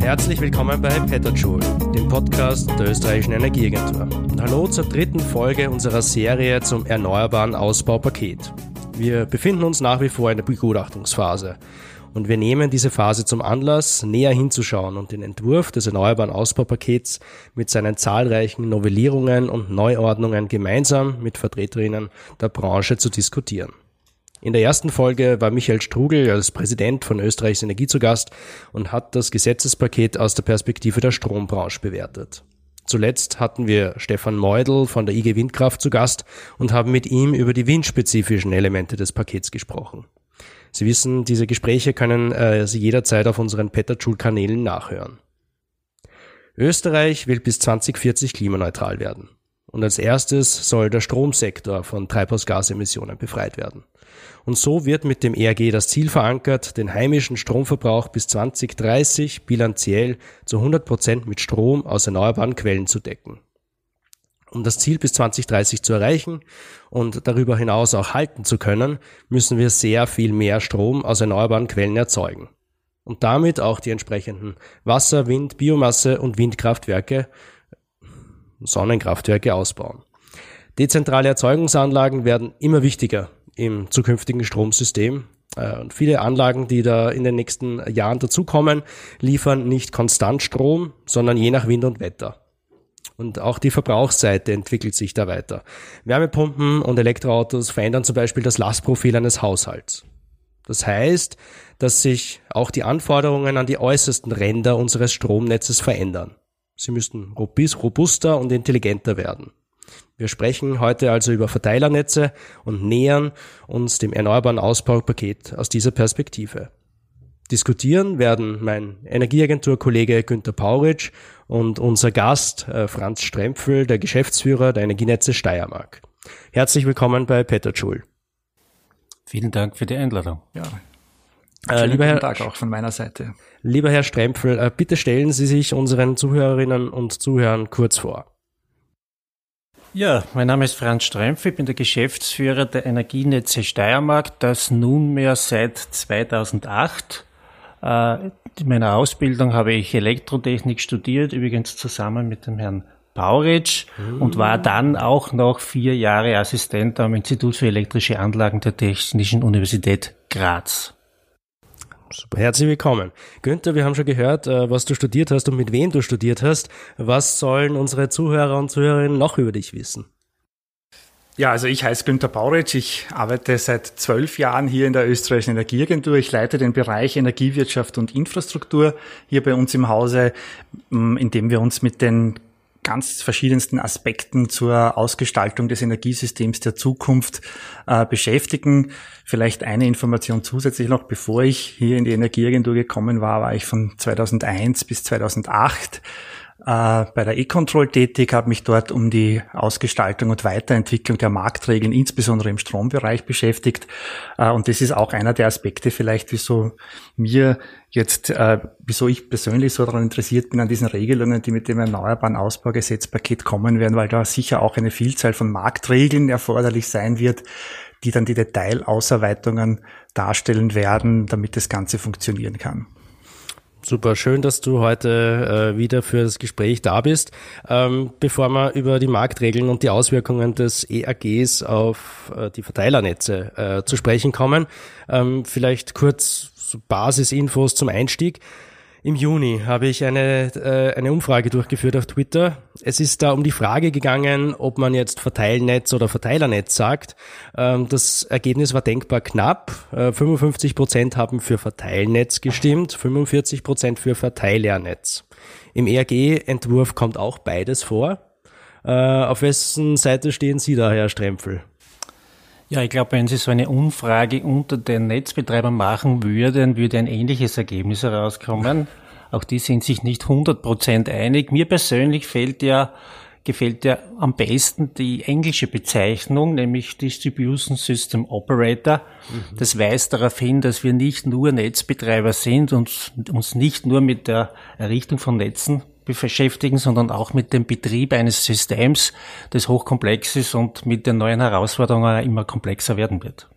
Herzlich willkommen bei Petterjoule, dem Podcast der österreichischen Energieagentur. Und hallo zur dritten Folge unserer Serie zum erneuerbaren Ausbaupaket. Wir befinden uns nach wie vor in der Begutachtungsphase. Und wir nehmen diese Phase zum Anlass, näher hinzuschauen und den Entwurf des erneuerbaren Ausbaupakets mit seinen zahlreichen Novellierungen und Neuordnungen gemeinsam mit Vertreterinnen der Branche zu diskutieren. In der ersten Folge war Michael Strugel als Präsident von Österreichs Energie zu Gast und hat das Gesetzespaket aus der Perspektive der Strombranche bewertet. Zuletzt hatten wir Stefan Meudel von der IG Windkraft zu Gast und haben mit ihm über die windspezifischen Elemente des Pakets gesprochen. Sie wissen, diese Gespräche können äh, Sie jederzeit auf unseren Petterschul-Kanälen nachhören. Österreich will bis 2040 klimaneutral werden. Und als erstes soll der Stromsektor von Treibhausgasemissionen befreit werden. Und so wird mit dem ERG das Ziel verankert, den heimischen Stromverbrauch bis 2030 bilanziell zu 100 Prozent mit Strom aus erneuerbaren Quellen zu decken. Um das Ziel bis 2030 zu erreichen und darüber hinaus auch halten zu können, müssen wir sehr viel mehr Strom aus erneuerbaren Quellen erzeugen. Und damit auch die entsprechenden Wasser-, Wind-, Biomasse- und Windkraftwerke, Sonnenkraftwerke ausbauen. Dezentrale Erzeugungsanlagen werden immer wichtiger im zukünftigen Stromsystem. Äh, und viele Anlagen, die da in den nächsten Jahren dazukommen, liefern nicht konstant Strom, sondern je nach Wind und Wetter. Und auch die Verbrauchsseite entwickelt sich da weiter. Wärmepumpen und Elektroautos verändern zum Beispiel das Lastprofil eines Haushalts. Das heißt, dass sich auch die Anforderungen an die äußersten Ränder unseres Stromnetzes verändern. Sie müssten robuster und intelligenter werden. Wir sprechen heute also über Verteilernetze und nähern uns dem erneuerbaren Ausbaupaket aus dieser Perspektive. Diskutieren werden mein Energieagenturkollege Günter Pauritsch und unser Gast äh, Franz Strempfel, der Geschäftsführer der Energienetze Steiermark. Herzlich willkommen bei Peter Schul. Vielen Dank für die Einladung. Ja. Äh, lieber Herr, Tag auch von meiner Seite. Lieber Herr Strempfel, äh, bitte stellen Sie sich unseren Zuhörerinnen und Zuhörern kurz vor. Ja, mein Name ist Franz Strempfel, ich bin der Geschäftsführer der Energienetze Steiermark, das nunmehr seit 2008 äh, in meiner Ausbildung habe ich Elektrotechnik studiert, übrigens zusammen mit dem Herrn Pauritsch mhm. und war dann auch noch vier Jahre Assistent am Institut für elektrische Anlagen der Technischen Universität Graz. Super, herzlich willkommen. Günther, wir haben schon gehört, äh, was du studiert hast und mit wem du studiert hast. Was sollen unsere Zuhörer und Zuhörerinnen noch über dich wissen? Ja, also ich heiße Günter Bauritsch. Ich arbeite seit zwölf Jahren hier in der österreichischen Energieagentur. Ich leite den Bereich Energiewirtschaft und Infrastruktur hier bei uns im Hause, mm, in dem wir uns mit den ganz verschiedensten Aspekten zur Ausgestaltung des Energiesystems der Zukunft äh, beschäftigen. Vielleicht eine Information zusätzlich noch, bevor ich hier in die Energieagentur gekommen war, war ich von 2001 bis 2008 äh, bei der E-Control tätig, habe mich dort um die Ausgestaltung und Weiterentwicklung der Marktregeln, insbesondere im Strombereich beschäftigt. Äh, und das ist auch einer der Aspekte vielleicht, wieso mir jetzt, äh, wieso ich persönlich so daran interessiert bin, an diesen Regelungen, die mit dem Erneuerbaren Ausbaugesetzpaket kommen werden, weil da sicher auch eine Vielzahl von Marktregeln erforderlich sein wird, die dann die Detailausarbeitungen darstellen werden, damit das Ganze funktionieren kann. Super, schön, dass du heute äh, wieder für das Gespräch da bist. Ähm, bevor wir über die Marktregeln und die Auswirkungen des EAGs auf äh, die Verteilernetze äh, zu sprechen kommen, ähm, vielleicht kurz Basisinfos zum Einstieg. Im Juni habe ich eine, äh, eine Umfrage durchgeführt auf Twitter. Es ist da um die Frage gegangen, ob man jetzt Verteilnetz oder Verteilernetz sagt. Ähm, das Ergebnis war denkbar knapp. Äh, 55 Prozent haben für Verteilnetz gestimmt, 45 Prozent für Verteilernetz. Im ERG-Entwurf kommt auch beides vor. Äh, auf wessen Seite stehen Sie da, Herr Strempfel? Ja, ich glaube, wenn Sie so eine Umfrage unter den Netzbetreibern machen würden, würde ein ähnliches Ergebnis herauskommen. Auch die sind sich nicht 100 Prozent einig. Mir persönlich fällt ja, gefällt ja am besten die englische Bezeichnung, nämlich Distribution System Operator. Mhm. Das weist darauf hin, dass wir nicht nur Netzbetreiber sind und uns nicht nur mit der Errichtung von Netzen beschäftigen, sondern auch mit dem Betrieb eines Systems, das hochkomplex ist und mit den neuen Herausforderungen immer komplexer werden wird.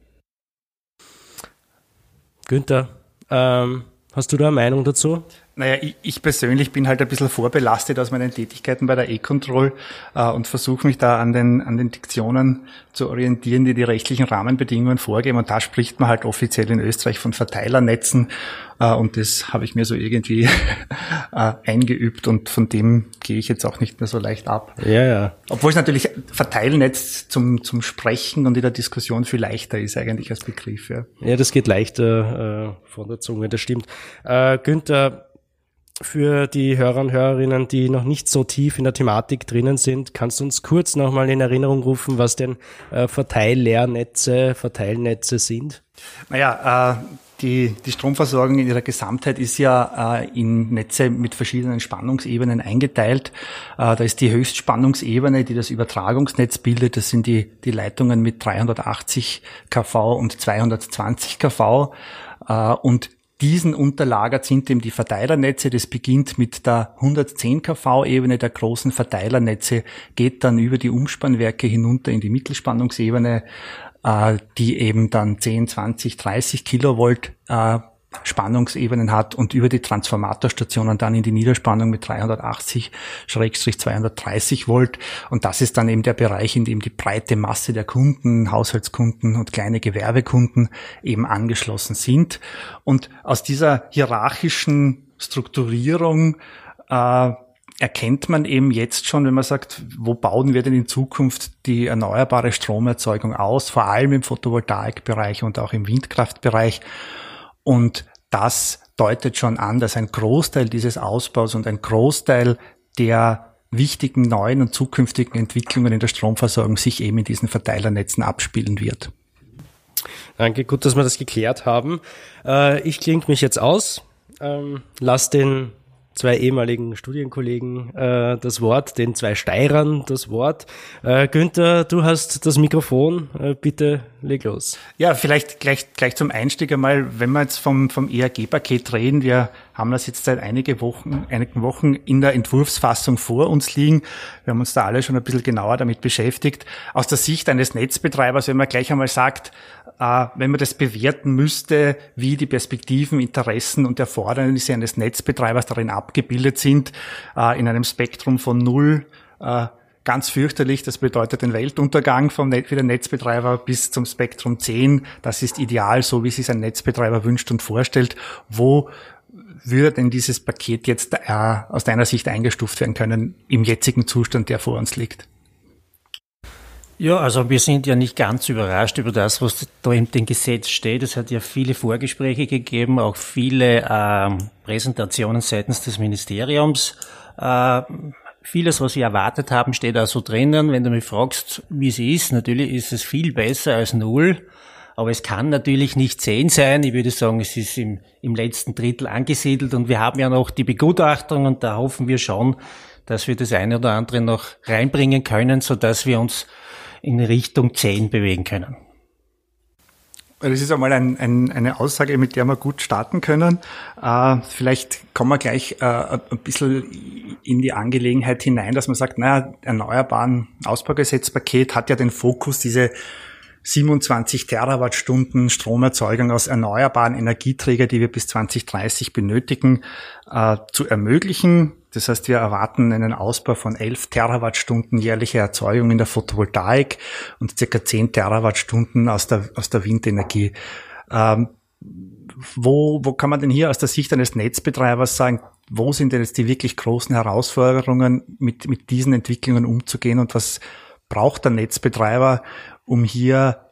Günther, ähm, hast du da eine Meinung dazu? Naja, ich, ich persönlich bin halt ein bisschen vorbelastet aus meinen Tätigkeiten bei der E-Control äh, und versuche mich da an den, an den Diktionen zu orientieren, die die rechtlichen Rahmenbedingungen vorgeben. Und da spricht man halt offiziell in Österreich von Verteilernetzen. Äh, und das habe ich mir so irgendwie äh, eingeübt und von dem gehe ich jetzt auch nicht mehr so leicht ab. Ja, ja. Obwohl es natürlich Verteilnetz zum, zum Sprechen und in der Diskussion viel leichter ist eigentlich als Begriff. Ja, ja das geht leichter äh, von der Zunge, das stimmt. Äh, Günther, für die Hörer und Hörerinnen, die noch nicht so tief in der Thematik drinnen sind, kannst du uns kurz nochmal in Erinnerung rufen, was denn äh, Verteillehrnetze, Verteilnetze sind? Naja, äh, die, die Stromversorgung in ihrer Gesamtheit ist ja äh, in Netze mit verschiedenen Spannungsebenen eingeteilt. Äh, da ist die Höchstspannungsebene, die das Übertragungsnetz bildet. Das sind die, die Leitungen mit 380 kV und 220 kV. Äh, und diesen unterlagert sind eben die Verteilernetze. Das beginnt mit der 110 kV-Ebene der großen Verteilernetze, geht dann über die Umspannwerke hinunter in die Mittelspannungsebene, äh, die eben dann 10, 20, 30 Kilovolt äh, Spannungsebenen hat und über die Transformatorstationen dann in die Niederspannung mit 380-230 Volt. Und das ist dann eben der Bereich, in dem die breite Masse der Kunden, Haushaltskunden und kleine Gewerbekunden eben angeschlossen sind. Und aus dieser hierarchischen Strukturierung äh, erkennt man eben jetzt schon, wenn man sagt, wo bauen wir denn in Zukunft die erneuerbare Stromerzeugung aus, vor allem im Photovoltaikbereich und auch im Windkraftbereich. Und das deutet schon an, dass ein Großteil dieses Ausbaus und ein Großteil der wichtigen neuen und zukünftigen Entwicklungen in der Stromversorgung sich eben in diesen Verteilernetzen abspielen wird. Danke, gut, dass wir das geklärt haben. Äh, ich klinge mich jetzt aus, ähm, lass den zwei ehemaligen Studienkollegen äh, das Wort, den zwei Steirern das Wort. Äh, Günther, du hast das Mikrofon, äh, bitte leg los. Ja, vielleicht gleich, gleich zum Einstieg einmal, wenn wir jetzt vom, vom ERG-Paket reden, wir haben das jetzt seit einige Wochen, einigen Wochen in der Entwurfsfassung vor uns liegen. Wir haben uns da alle schon ein bisschen genauer damit beschäftigt. Aus der Sicht eines Netzbetreibers, wenn man gleich einmal sagt, äh, wenn man das bewerten müsste, wie die Perspektiven, Interessen und Erfordernisse eines Netzbetreibers darin abgebildet sind, äh, in einem Spektrum von null äh, ganz fürchterlich. Das bedeutet den Weltuntergang vom Net für den Netzbetreiber bis zum Spektrum 10. Das ist ideal, so wie sich ein Netzbetreiber wünscht und vorstellt. Wo würde denn dieses Paket jetzt äh, aus deiner Sicht eingestuft werden können im jetzigen Zustand, der vor uns liegt? Ja, also wir sind ja nicht ganz überrascht über das, was da in dem Gesetz steht. Es hat ja viele Vorgespräche gegeben, auch viele ähm, Präsentationen seitens des Ministeriums. Äh, vieles, was wir erwartet haben, steht also drinnen. Wenn du mich fragst, wie es ist, natürlich ist es viel besser als null. Aber es kann natürlich nicht zehn sein. Ich würde sagen, es ist im, im letzten Drittel angesiedelt und wir haben ja noch die Begutachtung und da hoffen wir schon, dass wir das eine oder andere noch reinbringen können, so dass wir uns in Richtung 10 bewegen können. Das ist einmal ein, ein, eine Aussage, mit der wir gut starten können. Äh, vielleicht kommen wir gleich äh, ein bisschen in die Angelegenheit hinein, dass man sagt, naja, Erneuerbaren Ausbaugesetzpaket hat ja den Fokus, diese 27 Terawattstunden Stromerzeugung aus erneuerbaren Energieträger, die wir bis 2030 benötigen, äh, zu ermöglichen. Das heißt, wir erwarten einen Ausbau von 11 Terawattstunden jährliche Erzeugung in der Photovoltaik und circa 10 Terawattstunden aus der, aus der Windenergie. Ähm, wo, wo kann man denn hier aus der Sicht eines Netzbetreibers sagen, wo sind denn jetzt die wirklich großen Herausforderungen, mit, mit diesen Entwicklungen umzugehen und was braucht der Netzbetreiber, um hier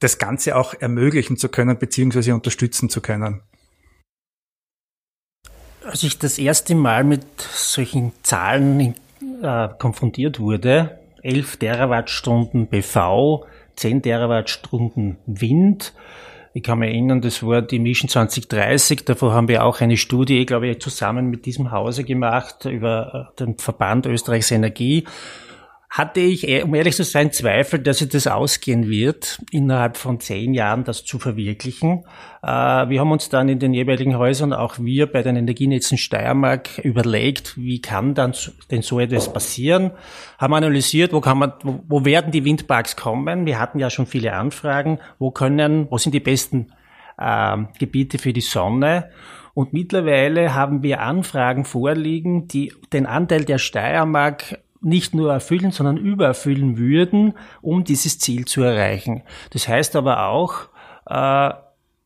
das Ganze auch ermöglichen zu können, beziehungsweise unterstützen zu können. Als ich das erste Mal mit solchen Zahlen äh, konfrontiert wurde, 11 Terawattstunden BV, 10 Terawattstunden Wind, ich kann mich erinnern, das war die Mission 2030. Davor haben wir auch eine Studie, glaube ich, zusammen mit diesem Hause gemacht über äh, den Verband Österreichs Energie. Hatte ich, eh, um ehrlich zu sein, Zweifel, dass es das ausgehen wird, innerhalb von zehn Jahren das zu verwirklichen. Äh, wir haben uns dann in den jeweiligen Häusern, auch wir bei den Energienetzen Steiermark, überlegt, wie kann dann denn so etwas passieren, haben analysiert, wo kann man, wo werden die Windparks kommen. Wir hatten ja schon viele Anfragen, wo können, wo sind die besten äh, Gebiete für die Sonne. Und mittlerweile haben wir Anfragen vorliegen, die den Anteil der Steiermark nicht nur erfüllen, sondern übererfüllen würden, um dieses Ziel zu erreichen. Das heißt aber auch, äh,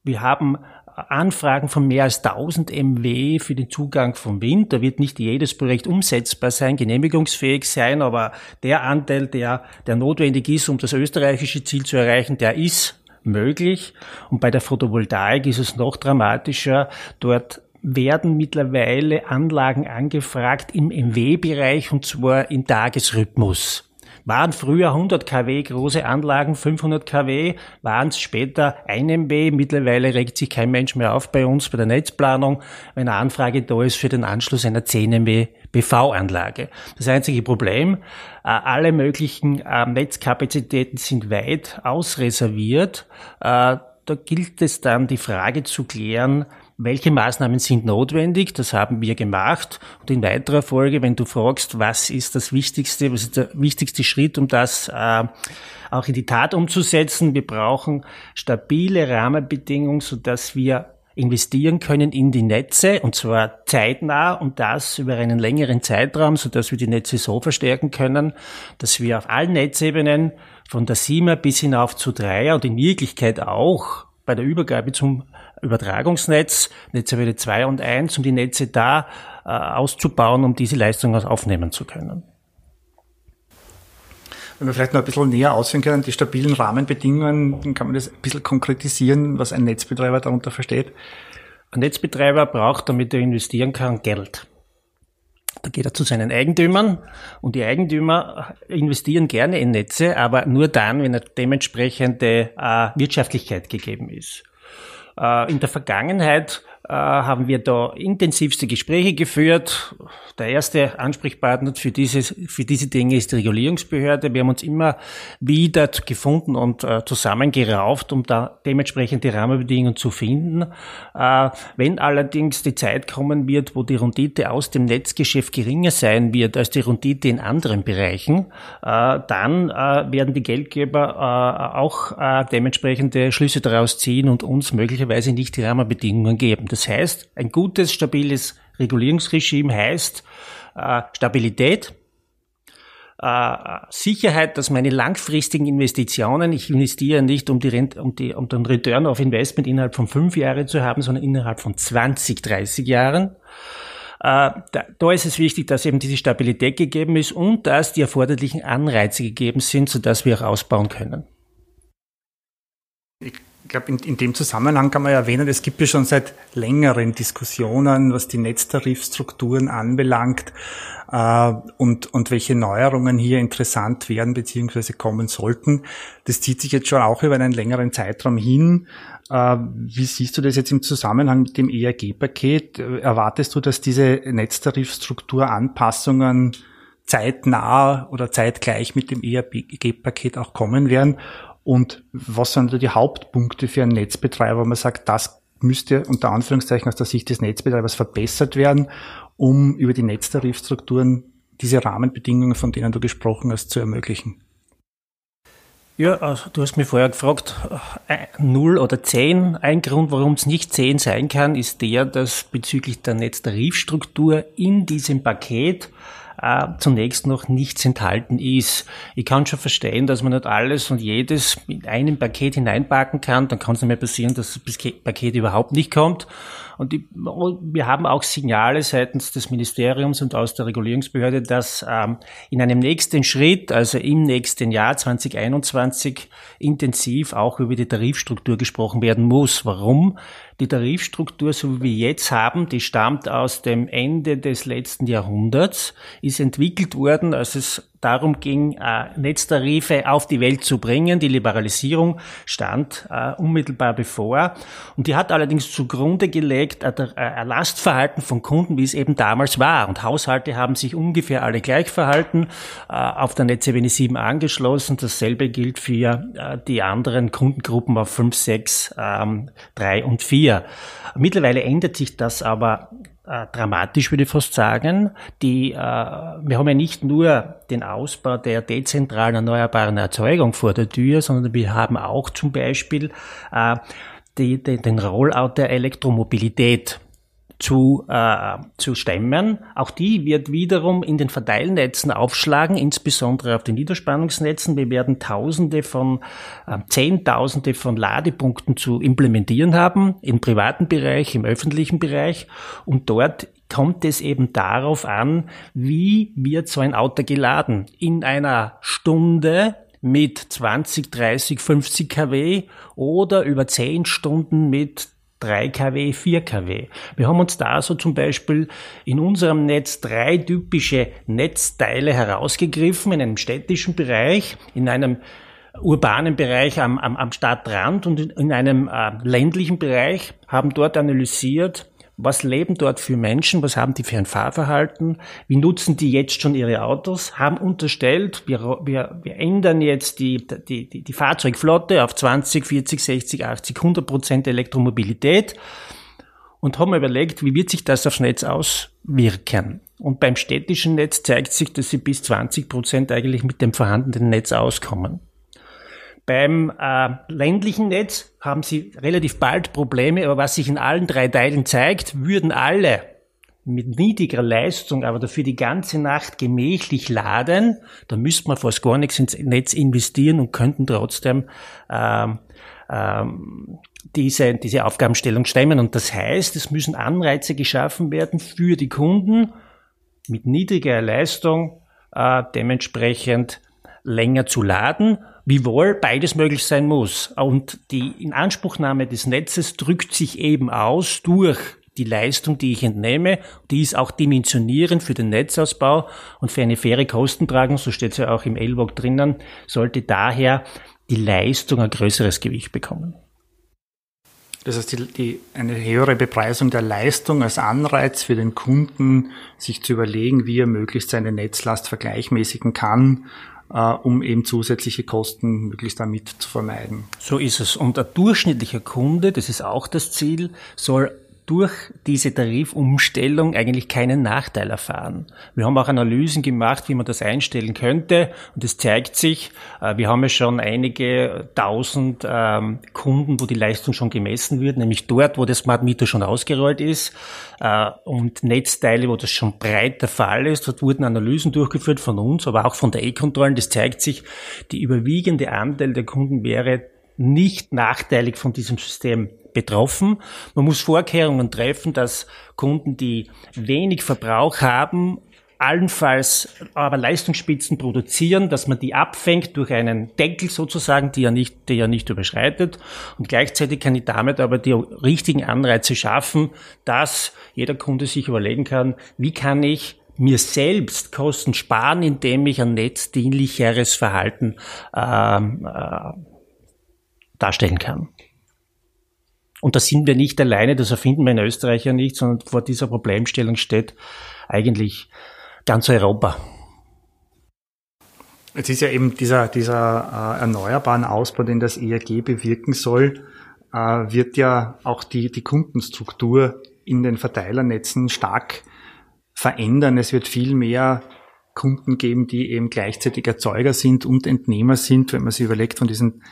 wir haben Anfragen von mehr als 1000 MW für den Zugang vom Wind. Da wird nicht jedes Projekt umsetzbar sein, genehmigungsfähig sein, aber der Anteil, der, der notwendig ist, um das österreichische Ziel zu erreichen, der ist möglich. Und bei der Photovoltaik ist es noch dramatischer. Dort werden mittlerweile Anlagen angefragt im MW-Bereich und zwar im Tagesrhythmus. Waren früher 100 kW große Anlagen, 500 kW, waren es später 1 MW. Mittlerweile regt sich kein Mensch mehr auf bei uns bei der Netzplanung, wenn eine Anfrage da ist für den Anschluss einer 10 MW PV-Anlage. Das einzige Problem, äh, alle möglichen äh, Netzkapazitäten sind weit ausreserviert. Äh, da gilt es dann, die Frage zu klären, welche Maßnahmen sind notwendig? Das haben wir gemacht. Und in weiterer Folge, wenn du fragst, was ist das Wichtigste, was ist der wichtigste Schritt, um das äh, auch in die Tat umzusetzen? Wir brauchen stabile Rahmenbedingungen, sodass wir investieren können in die Netze und zwar zeitnah und das über einen längeren Zeitraum, sodass wir die Netze so verstärken können, dass wir auf allen Netzebenen von der 7er bis hinauf zu 3er und in Wirklichkeit auch bei der Übergabe zum Übertragungsnetz, Netzwerke 2 und 1, um die Netze da äh, auszubauen, um diese Leistung aufnehmen zu können. Wenn wir vielleicht noch ein bisschen näher ausführen können, die stabilen Rahmenbedingungen, dann kann man das ein bisschen konkretisieren, was ein Netzbetreiber darunter versteht. Ein Netzbetreiber braucht, damit er investieren kann, Geld. Da geht er zu seinen Eigentümern und die Eigentümer investieren gerne in Netze, aber nur dann, wenn eine dementsprechende äh, Wirtschaftlichkeit gegeben ist. Äh, in der Vergangenheit haben wir da intensivste Gespräche geführt. Der erste Ansprechpartner für diese, für diese Dinge ist die Regulierungsbehörde. Wir haben uns immer wieder gefunden und äh, zusammengerauft, um da dementsprechend die Rahmenbedingungen zu finden. Äh, wenn allerdings die Zeit kommen wird, wo die Rendite aus dem Netzgeschäft geringer sein wird als die Rendite in anderen Bereichen, äh, dann äh, werden die Geldgeber äh, auch dementsprechende Schlüsse daraus ziehen und uns möglicherweise nicht die Rahmenbedingungen geben. Das heißt, ein gutes, stabiles Regulierungsregime heißt äh, Stabilität, äh, Sicherheit, dass meine langfristigen Investitionen, ich investiere nicht, um, die Rent, um, die, um den Return of Investment innerhalb von fünf Jahren zu haben, sondern innerhalb von 20, 30 Jahren. Äh, da, da ist es wichtig, dass eben diese Stabilität gegeben ist und dass die erforderlichen Anreize gegeben sind, sodass wir auch ausbauen können. Ich glaube, in, in, dem Zusammenhang kann man ja erwähnen, es gibt ja schon seit längeren Diskussionen, was die Netztarifstrukturen anbelangt äh, und, und welche Neuerungen hier interessant werden bzw. kommen sollten. Das zieht sich jetzt schon auch über einen längeren Zeitraum hin. Äh, wie siehst du das jetzt im Zusammenhang mit dem ERG-Paket? Erwartest du, dass diese Netztarifstrukturanpassungen zeitnah oder zeitgleich mit dem ERG-Paket auch kommen werden? Und was sind da die Hauptpunkte für einen Netzbetreiber, wo man sagt, das müsste unter Anführungszeichen aus der Sicht des Netzbetreibers verbessert werden, um über die Netztarifstrukturen diese Rahmenbedingungen, von denen du gesprochen hast, zu ermöglichen? Ja, also du hast mich vorher gefragt, äh, null oder zehn. Ein Grund, warum es nicht zehn sein kann, ist der, dass bezüglich der Netztarifstruktur in diesem Paket äh, zunächst noch nichts enthalten ist. Ich kann schon verstehen, dass man nicht alles und jedes in einem Paket hineinpacken kann. Dann kann es mehr passieren, dass das Paket überhaupt nicht kommt. Und die, wir haben auch Signale seitens des Ministeriums und aus der Regulierungsbehörde, dass ähm, in einem nächsten Schritt, also im nächsten Jahr 2021, intensiv auch über die Tarifstruktur gesprochen werden muss. Warum? Die Tarifstruktur, so wie wir jetzt haben, die stammt aus dem Ende des letzten Jahrhunderts, ist entwickelt worden, als es darum ging, äh, Netztarife auf die Welt zu bringen. Die Liberalisierung stand äh, unmittelbar bevor. Und die hat allerdings zugrunde gelegt äh, ein Lastverhalten von Kunden, wie es eben damals war. Und Haushalte haben sich ungefähr alle gleich verhalten, auf der Netzebene 7 angeschlossen. Dasselbe gilt für die anderen Kundengruppen auf 5, 6, ähm, 3 und 4. Mittlerweile ändert sich das aber äh, dramatisch, würde ich fast sagen. Die, äh, wir haben ja nicht nur den Ausbau der dezentralen erneuerbaren Erzeugung vor der Tür, sondern wir haben auch zum Beispiel äh, die, die, den Rollout der Elektromobilität zu, äh, zu stemmen. Auch die wird wiederum in den Verteilnetzen aufschlagen, insbesondere auf den Niederspannungsnetzen. Wir werden Tausende von, äh, Zehntausende von Ladepunkten zu implementieren haben, im privaten Bereich, im öffentlichen Bereich. Und dort kommt es eben darauf an, wie wird so ein Auto geladen. In einer Stunde mit 20, 30, 50 kW oder über 10 Stunden mit 3 kW, 4 kW. Wir haben uns da so zum Beispiel in unserem Netz drei typische Netzteile herausgegriffen, in einem städtischen Bereich, in einem urbanen Bereich am, am, am Stadtrand und in einem äh, ländlichen Bereich, haben dort analysiert, was leben dort für Menschen? Was haben die für ein Fahrverhalten? Wie nutzen die jetzt schon ihre Autos? Haben unterstellt, wir, wir, wir ändern jetzt die, die, die, die Fahrzeugflotte auf 20, 40, 60, 80, 100 Prozent Elektromobilität und haben überlegt, wie wird sich das aufs Netz auswirken? Und beim städtischen Netz zeigt sich, dass sie bis 20 Prozent eigentlich mit dem vorhandenen Netz auskommen. Beim äh, ländlichen Netz haben sie relativ bald Probleme, aber was sich in allen drei Teilen zeigt, würden alle mit niedriger Leistung, aber dafür die ganze Nacht gemächlich laden, da müsste man fast gar nichts ins Netz investieren und könnten trotzdem ähm, ähm, diese, diese Aufgabenstellung stemmen. Und das heißt, es müssen Anreize geschaffen werden für die Kunden mit niedriger Leistung äh, dementsprechend länger zu laden wiewohl beides möglich sein muss. Und die Inanspruchnahme des Netzes drückt sich eben aus durch die Leistung, die ich entnehme, die ist auch dimensionierend für den Netzausbau und für eine faire Kostentragung, so steht es ja auch im LWOG drinnen, sollte daher die Leistung ein größeres Gewicht bekommen. Das heißt, die, die, eine höhere Bepreisung der Leistung als Anreiz für den Kunden, sich zu überlegen, wie er möglichst seine Netzlast vergleichmäßigen kann um eben zusätzliche Kosten möglichst damit zu vermeiden. So ist es. Und ein durchschnittlicher Kunde, das ist auch das Ziel, soll durch diese Tarifumstellung eigentlich keinen Nachteil erfahren. Wir haben auch Analysen gemacht, wie man das einstellen könnte und es zeigt sich, äh, wir haben ja schon einige tausend ähm, Kunden, wo die Leistung schon gemessen wird, nämlich dort, wo der Smart Meter schon ausgerollt ist äh, und Netzteile, wo das schon breit der Fall ist. Dort wurden Analysen durchgeführt von uns, aber auch von der E-Kontrollen. Das zeigt sich, die überwiegende Anteil der Kunden wäre nicht nachteilig von diesem System betroffen. Man muss Vorkehrungen treffen, dass Kunden, die wenig Verbrauch haben, allenfalls aber Leistungsspitzen produzieren, dass man die abfängt durch einen Deckel sozusagen, die ja nicht, der ja nicht überschreitet. Und gleichzeitig kann ich damit aber die richtigen Anreize schaffen, dass jeder Kunde sich überlegen kann, wie kann ich mir selbst Kosten sparen, indem ich ein netzdienlicheres Verhalten ähm, äh, darstellen kann. Und da sind wir nicht alleine, das erfinden wir in Österreich ja nicht, sondern vor dieser Problemstellung steht eigentlich ganz Europa. Jetzt ist ja eben dieser, dieser äh, erneuerbaren Ausbau, den das ERG bewirken soll, äh, wird ja auch die, die Kundenstruktur in den Verteilernetzen stark verändern. Es wird viel mehr Kunden geben, die eben gleichzeitig Erzeuger sind und Entnehmer sind, wenn man sich überlegt von diesen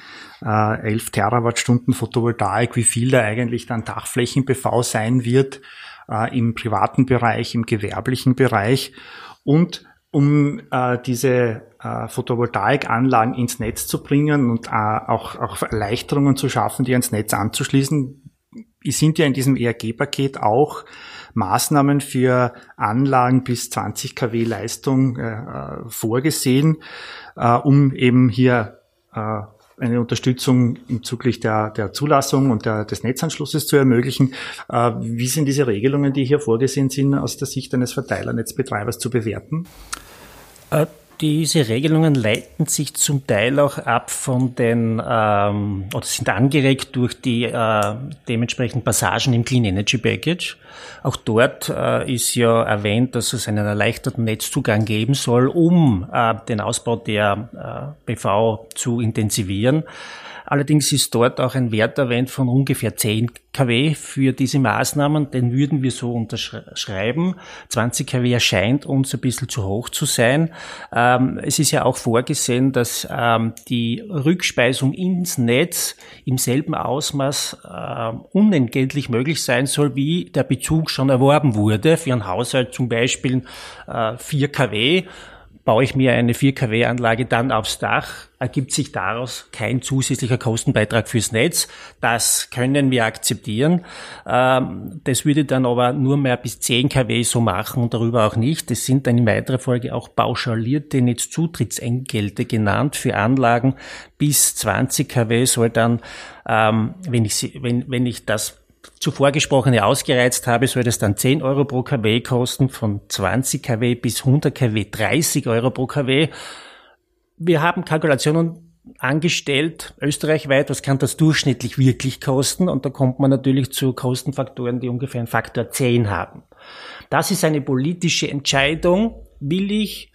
äh, 11 Terawattstunden Photovoltaik, wie viel da eigentlich dann Dachflächen-PV sein wird äh, im privaten Bereich, im gewerblichen Bereich. Und um äh, diese äh, Photovoltaikanlagen ins Netz zu bringen und äh, auch, auch Erleichterungen zu schaffen, die ans Netz anzuschließen, sind ja in diesem ERG-Paket auch Maßnahmen für Anlagen bis 20 kW Leistung äh, vorgesehen, äh, um eben hier äh, eine Unterstützung im Zuglich der, der Zulassung und der, des Netzanschlusses zu ermöglichen. Äh, wie sind diese Regelungen, die hier vorgesehen sind, aus der Sicht eines Verteilernetzbetreibers zu bewerten? Diese Regelungen leiten sich zum Teil auch ab von den ähm, oder sind angeregt durch die äh, dementsprechenden Passagen im Clean Energy Package. Auch dort äh, ist ja erwähnt, dass es einen erleichterten Netzzugang geben soll, um äh, den Ausbau der äh, PV zu intensivieren. Allerdings ist dort auch ein Wert erwähnt von ungefähr 10 kW für diese Maßnahmen. Den würden wir so unterschreiben. 20 kW erscheint uns ein bisschen zu hoch zu sein. Ähm, es ist ja auch vorgesehen, dass ähm, die Rückspeisung ins Netz im selben Ausmaß äh, unentgeltlich möglich sein soll, wie der Bezug schon erworben wurde. Für einen Haushalt zum Beispiel äh, 4 kW baue ich mir eine 4 kW-Anlage dann aufs Dach, ergibt sich daraus kein zusätzlicher Kostenbeitrag fürs Netz. Das können wir akzeptieren. Ähm, das würde dann aber nur mehr bis 10 kW so machen und darüber auch nicht. Es sind dann in weiterer Folge auch pauschalierte Netzzutrittsentgelte genannt für Anlagen bis 20 kW soll dann, ähm, wenn ich, wenn, wenn ich das zuvor gesprochene ausgereizt habe, soll das dann 10 Euro pro kW kosten, von 20 kW bis 100 kW 30 Euro pro kW. Wir haben Kalkulationen angestellt, österreichweit, was kann das durchschnittlich wirklich kosten? Und da kommt man natürlich zu Kostenfaktoren, die ungefähr einen Faktor 10 haben. Das ist eine politische Entscheidung. Will ich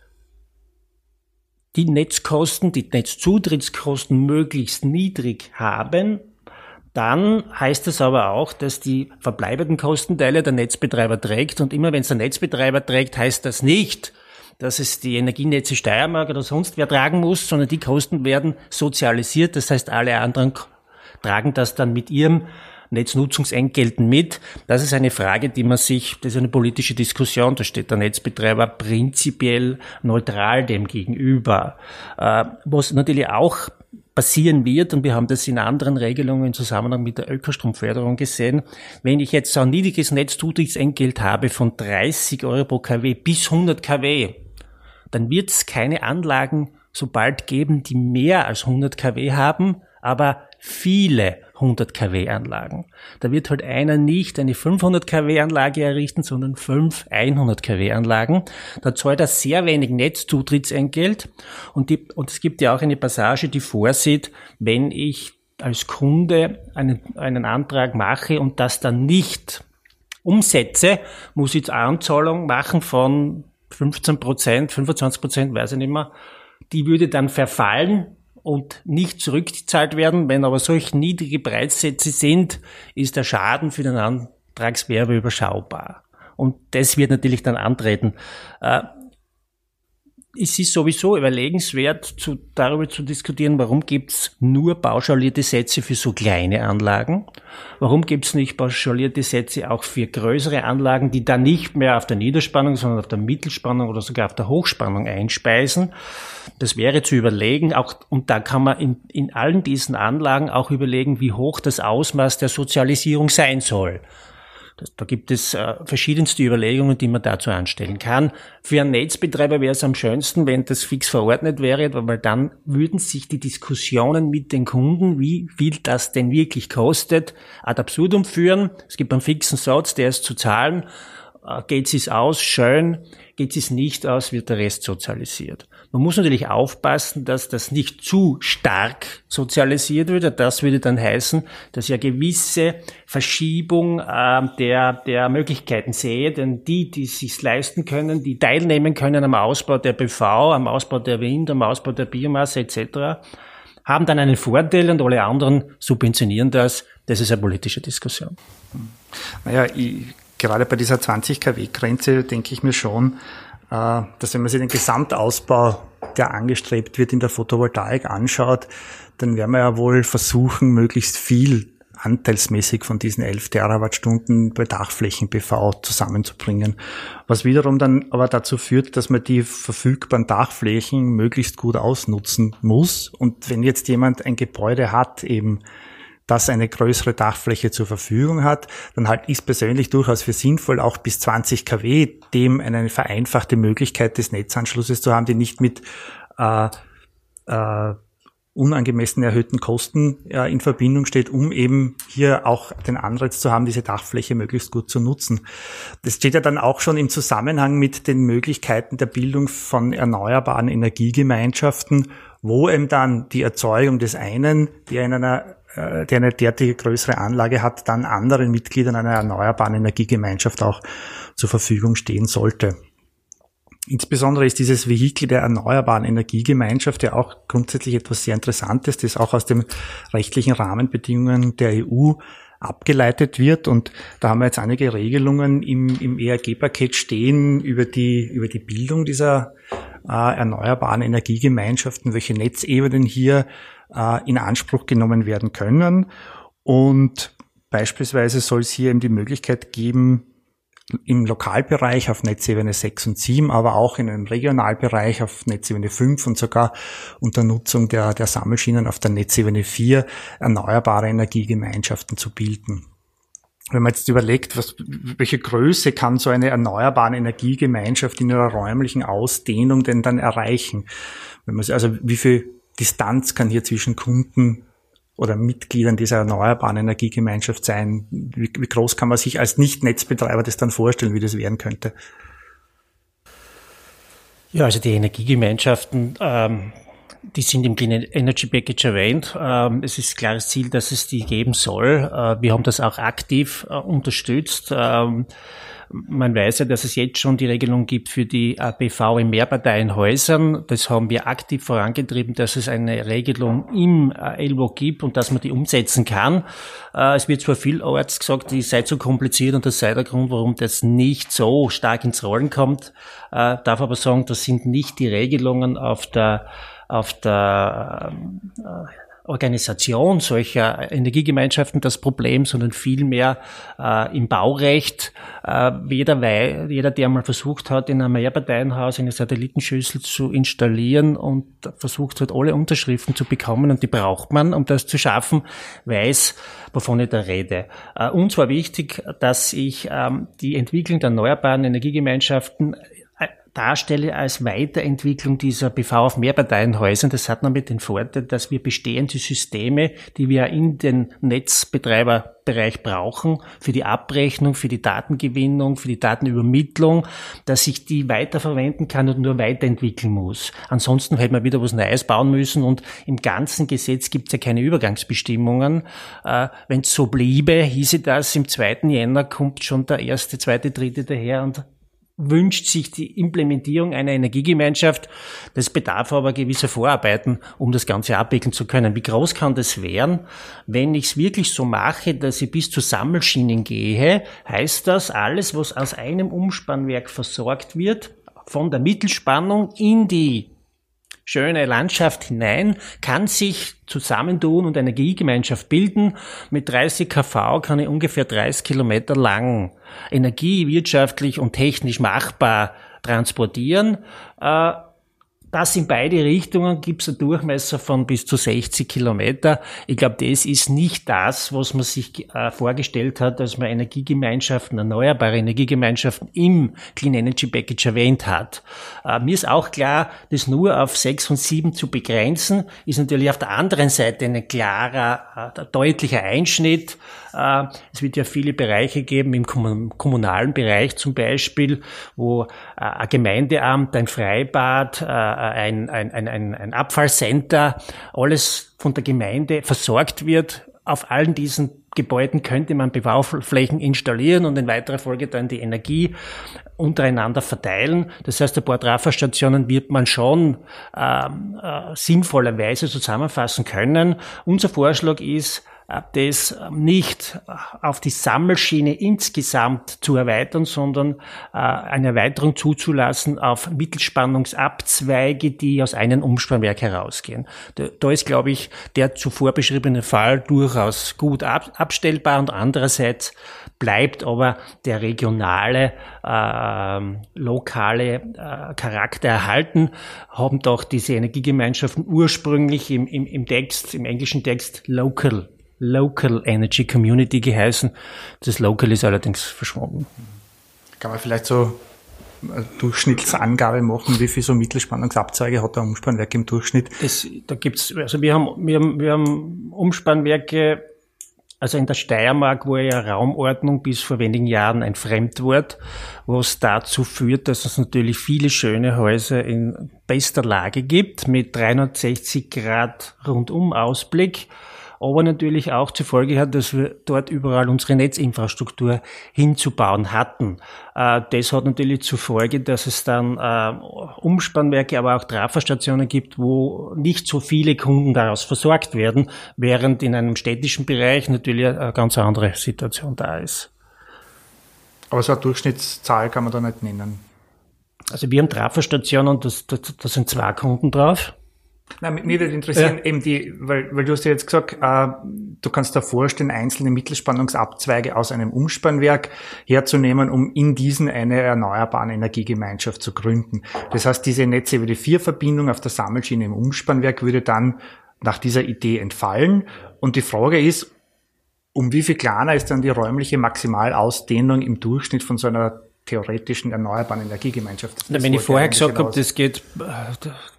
die Netzkosten, die Netzzutrittskosten möglichst niedrig haben dann heißt es aber auch, dass die verbleibenden Kostenteile der Netzbetreiber trägt. Und immer wenn es der Netzbetreiber trägt, heißt das nicht, dass es die Energienetze Steiermark oder sonst wer tragen muss, sondern die Kosten werden sozialisiert. Das heißt, alle anderen tragen das dann mit ihrem Netznutzungsentgelten mit. Das ist eine Frage, die man sich, das ist eine politische Diskussion, da steht der Netzbetreiber prinzipiell neutral dem gegenüber. Äh, was natürlich auch passieren wird, und wir haben das in anderen Regelungen im Zusammenhang mit der Ökostromförderung gesehen, wenn ich jetzt so ein niedriges Netzzutrittsentgelt habe von 30 Euro pro kW bis 100 kW, dann wird es keine Anlagen so bald geben, die mehr als 100 kW haben, aber viele 100 kW Anlagen. Da wird halt einer nicht eine 500 kW Anlage errichten, sondern fünf 100 kW Anlagen. Da zahlt er sehr wenig Netzzutrittsentgelt und, die, und es gibt ja auch eine Passage, die vorsieht, wenn ich als Kunde einen, einen Antrag mache und das dann nicht umsetze, muss ich Anzahlung machen von 15 Prozent, 25 Prozent, weiß ich nicht mehr. Die würde dann verfallen und nicht zurückgezahlt werden. Wenn aber solch niedrige Preissätze sind, ist der Schaden für den Antragswerber überschaubar. Und das wird natürlich dann antreten. Äh, es ist sowieso überlegenswert, zu, darüber zu diskutieren, warum gibt's nur pauschalierte Sätze für so kleine Anlagen? Warum gibt's nicht pauschalierte Sätze auch für größere Anlagen, die dann nicht mehr auf der Niederspannung, sondern auf der Mittelspannung oder sogar auf der Hochspannung einspeisen? Das wäre zu überlegen, auch, und da kann man in, in allen diesen Anlagen auch überlegen, wie hoch das Ausmaß der Sozialisierung sein soll. Da gibt es äh, verschiedenste Überlegungen, die man dazu anstellen kann. Für einen Netzbetreiber wäre es am schönsten, wenn das fix verordnet wäre, weil dann würden sich die Diskussionen mit den Kunden, wie viel das denn wirklich kostet, ad absurdum führen. Es gibt einen fixen Satz, der ist zu zahlen. Äh, geht es aus, schön. Geht es nicht aus, wird der Rest sozialisiert. Man muss natürlich aufpassen, dass das nicht zu stark sozialisiert wird. Das würde dann heißen, dass ich eine gewisse Verschiebung äh, der, der Möglichkeiten sehe. Denn die, die es sich leisten können, die teilnehmen können am Ausbau der PV, am Ausbau der Wind, am Ausbau der Biomasse etc., haben dann einen Vorteil und alle anderen subventionieren das. Das ist eine politische Diskussion. Naja, ich, gerade bei dieser 20 kW-Grenze denke ich mir schon, dass wenn man sich den Gesamtausbau, der angestrebt wird in der Photovoltaik anschaut, dann werden wir ja wohl versuchen, möglichst viel anteilsmäßig von diesen 11 Terawattstunden bei Dachflächen-PV zusammenzubringen. Was wiederum dann aber dazu führt, dass man die verfügbaren Dachflächen möglichst gut ausnutzen muss. Und wenn jetzt jemand ein Gebäude hat, eben das eine größere Dachfläche zur Verfügung hat, dann halt ist persönlich durchaus für sinnvoll, auch bis 20 kW dem eine vereinfachte Möglichkeit des Netzanschlusses zu haben, die nicht mit äh, äh, unangemessen erhöhten Kosten äh, in Verbindung steht, um eben hier auch den Anreiz zu haben, diese Dachfläche möglichst gut zu nutzen. Das steht ja dann auch schon im Zusammenhang mit den Möglichkeiten der Bildung von erneuerbaren Energiegemeinschaften, wo eben dann die Erzeugung des einen, der in einer der eine derartige größere Anlage hat, dann anderen Mitgliedern einer erneuerbaren Energiegemeinschaft auch zur Verfügung stehen sollte. Insbesondere ist dieses Vehikel der erneuerbaren Energiegemeinschaft ja auch grundsätzlich etwas sehr Interessantes, das auch aus den rechtlichen Rahmenbedingungen der EU abgeleitet wird. Und da haben wir jetzt einige Regelungen im, im ERG-Paket stehen über die, über die Bildung dieser äh, erneuerbaren Energiegemeinschaften, welche Netzebenen hier äh, in Anspruch genommen werden können. Und beispielsweise soll es hier eben die Möglichkeit geben, im Lokalbereich auf Netzebene 6 und 7, aber auch in einem Regionalbereich auf Netzebene 5 und sogar unter Nutzung der, der Sammelschienen auf der Netzebene 4 erneuerbare Energiegemeinschaften zu bilden. Wenn man jetzt überlegt, was, welche Größe kann so eine erneuerbare Energiegemeinschaft in ihrer räumlichen Ausdehnung denn dann erreichen? Wenn man, also wie viel Distanz kann hier zwischen Kunden oder Mitgliedern dieser erneuerbaren Energiegemeinschaft sein? Wie, wie groß kann man sich als Nicht-Netzbetreiber das dann vorstellen, wie das werden könnte? Ja, also die Energiegemeinschaften, ähm, die sind im Clean Energy Package erwähnt. Ähm, es ist klares Ziel, dass es die geben soll. Äh, wir haben das auch aktiv äh, unterstützt. Ähm, man weiß ja, dass es jetzt schon die Regelung gibt für die APV in Mehrparteienhäusern. Das haben wir aktiv vorangetrieben, dass es eine Regelung im ELWO gibt und dass man die umsetzen kann. Äh, es wird zwar vielorts gesagt, die sei zu kompliziert und das sei der Grund, warum das nicht so stark ins Rollen kommt. Äh, darf aber sagen, das sind nicht die Regelungen auf der auf der äh, Organisation solcher Energiegemeinschaften das Problem, sondern vielmehr äh, im Baurecht. Äh, jeder, jeder, der mal versucht hat, in einem Mehrparteienhaus eine Satellitenschüssel zu installieren und versucht hat, alle Unterschriften zu bekommen, und die braucht man, um das zu schaffen, weiß, wovon ich da rede. Äh, uns war wichtig, dass ich ähm, die Entwicklung der erneuerbaren Energiegemeinschaften darstelle als Weiterentwicklung dieser BV auf Mehrparteienhäusern. Das hat nämlich den Vorteil, dass wir bestehende Systeme, die wir in den Netzbetreiberbereich brauchen, für die Abrechnung, für die Datengewinnung, für die Datenübermittlung, dass ich die weiterverwenden kann und nur weiterentwickeln muss. Ansonsten hätte man wieder was Neues bauen müssen und im ganzen Gesetz gibt es ja keine Übergangsbestimmungen. Äh, Wenn es so bliebe, hieße das, im zweiten Jänner kommt schon der erste, zweite, dritte daher und wünscht sich die Implementierung einer Energiegemeinschaft. Das bedarf aber gewisser Vorarbeiten, um das Ganze abwickeln zu können. Wie groß kann das werden? Wenn ich es wirklich so mache, dass ich bis zu Sammelschienen gehe, heißt das, alles, was aus einem Umspannwerk versorgt wird, von der Mittelspannung in die schöne Landschaft hinein, kann sich zusammentun und eine Energiegemeinschaft bilden. Mit 30 kV kann ich ungefähr 30 Kilometer lang Energie wirtschaftlich und technisch machbar transportieren. Äh, das in beide Richtungen gibt es einen Durchmesser von bis zu 60 Kilometer. Ich glaube, das ist nicht das, was man sich äh, vorgestellt hat, als man Energiegemeinschaften, erneuerbare Energiegemeinschaften im Clean Energy Package erwähnt hat. Äh, mir ist auch klar, das nur auf 6 und 7 zu begrenzen, ist natürlich auf der anderen Seite ein klarer, äh, deutlicher Einschnitt. Äh, es wird ja viele Bereiche geben, im kommunalen Bereich zum Beispiel, wo äh, ein Gemeindeamt, ein Freibad, äh, ein, ein, ein, ein Abfallcenter, alles von der Gemeinde versorgt wird. Auf allen diesen Gebäuden könnte man Bauflächen installieren und in weiterer Folge dann die Energie untereinander verteilen. Das heißt, ein paar Trafo-Stationen wird man schon ähm, äh, sinnvollerweise zusammenfassen können. Unser Vorschlag ist, das nicht auf die Sammelschiene insgesamt zu erweitern, sondern äh, eine Erweiterung zuzulassen auf Mittelspannungsabzweige, die aus einem Umspannwerk herausgehen. Da ist, glaube ich, der zuvor beschriebene Fall durchaus gut abstellbar und andererseits bleibt aber der regionale, äh, lokale äh, Charakter erhalten, haben doch diese Energiegemeinschaften ursprünglich im, im, im Text, im englischen Text local Local Energy Community geheißen. Das Local ist allerdings verschwunden. Kann man vielleicht so Durchschnittsangabe machen, wie viel so Mittelspannungsabzweige hat ein Umspannwerk im Durchschnitt? Das, da gibt's, also wir haben, wir haben, wir haben Umspannwerke also in der Steiermark war ja Raumordnung bis vor wenigen Jahren ein Fremdwort, was dazu führt, dass es natürlich viele schöne Häuser in bester Lage gibt, mit 360 Grad rundum Ausblick aber natürlich auch zur Folge hat, dass wir dort überall unsere Netzinfrastruktur hinzubauen hatten. Äh, das hat natürlich zur Folge, dass es dann äh, Umspannwerke, aber auch Traferstationen gibt, wo nicht so viele Kunden daraus versorgt werden, während in einem städtischen Bereich natürlich eine ganz andere Situation da ist. Aber so eine Durchschnittszahl kann man da nicht nennen. Also wir haben Traferstationen, da das, das sind zwei Kunden drauf. Na, mich würde interessieren, ja. eben die, weil, weil du hast ja jetzt gesagt, äh, du kannst dir vorstellen, einzelne Mittelspannungsabzweige aus einem Umspannwerk herzunehmen, um in diesen eine erneuerbare Energiegemeinschaft zu gründen. Das heißt, diese Netze über die Vierverbindung auf der Sammelschiene im Umspannwerk würde dann nach dieser Idee entfallen. Und die Frage ist, um wie viel kleiner ist dann die räumliche Maximalausdehnung im Durchschnitt von so einer theoretischen erneuerbaren Energiegemeinschaft. Das wenn ich vorher gesagt habe, das geht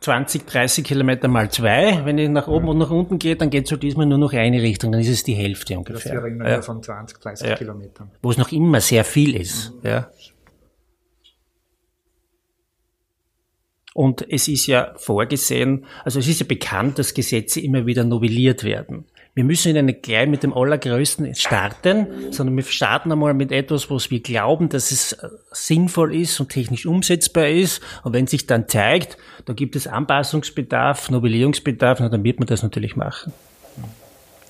20, äh, 30 Kilometer mal zwei, wenn ich nach oben mhm. und nach unten gehe, dann geht es so diesmal nur noch eine Richtung, dann ist es die Hälfte ungefähr. Das wäre ja. von 20, 30 ja. Kilometern. Wo es noch immer sehr viel ist. Mhm. Ja. Und es ist ja vorgesehen, also es ist ja bekannt, dass Gesetze immer wieder novelliert werden wir müssen nicht gleich mit dem Allergrößten starten, sondern wir starten einmal mit etwas, was wir glauben, dass es äh, sinnvoll ist und technisch umsetzbar ist. Und wenn sich dann zeigt, da gibt es Anpassungsbedarf, Novellierungsbedarf, dann wird man das natürlich machen.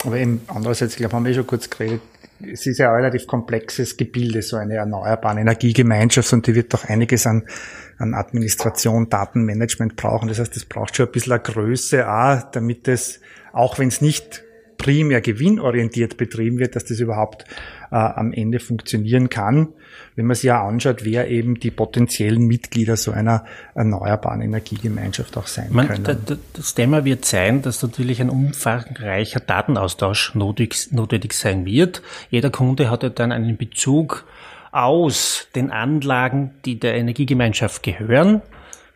Aber eben andererseits, ich glaube, haben wir schon kurz geredet, es ist ja ein relativ komplexes Gebilde, so eine erneuerbare Energiegemeinschaft und die wird doch einiges an, an Administration, Datenmanagement brauchen. Das heißt, es braucht schon ein bisschen eine Größe auch, damit es, auch wenn es nicht primär gewinnorientiert betrieben wird, dass das überhaupt äh, am Ende funktionieren kann. Wenn man sich ja anschaut, wer eben die potenziellen Mitglieder so einer erneuerbaren Energiegemeinschaft auch sein Man, können. Das Thema wird sein, dass natürlich ein umfangreicher Datenaustausch notwendig, notwendig sein wird. Jeder Kunde hat ja dann einen Bezug aus den Anlagen, die der Energiegemeinschaft gehören.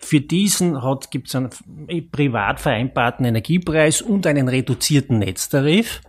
Für diesen gibt es einen privat vereinbarten Energiepreis und einen reduzierten Netztarif.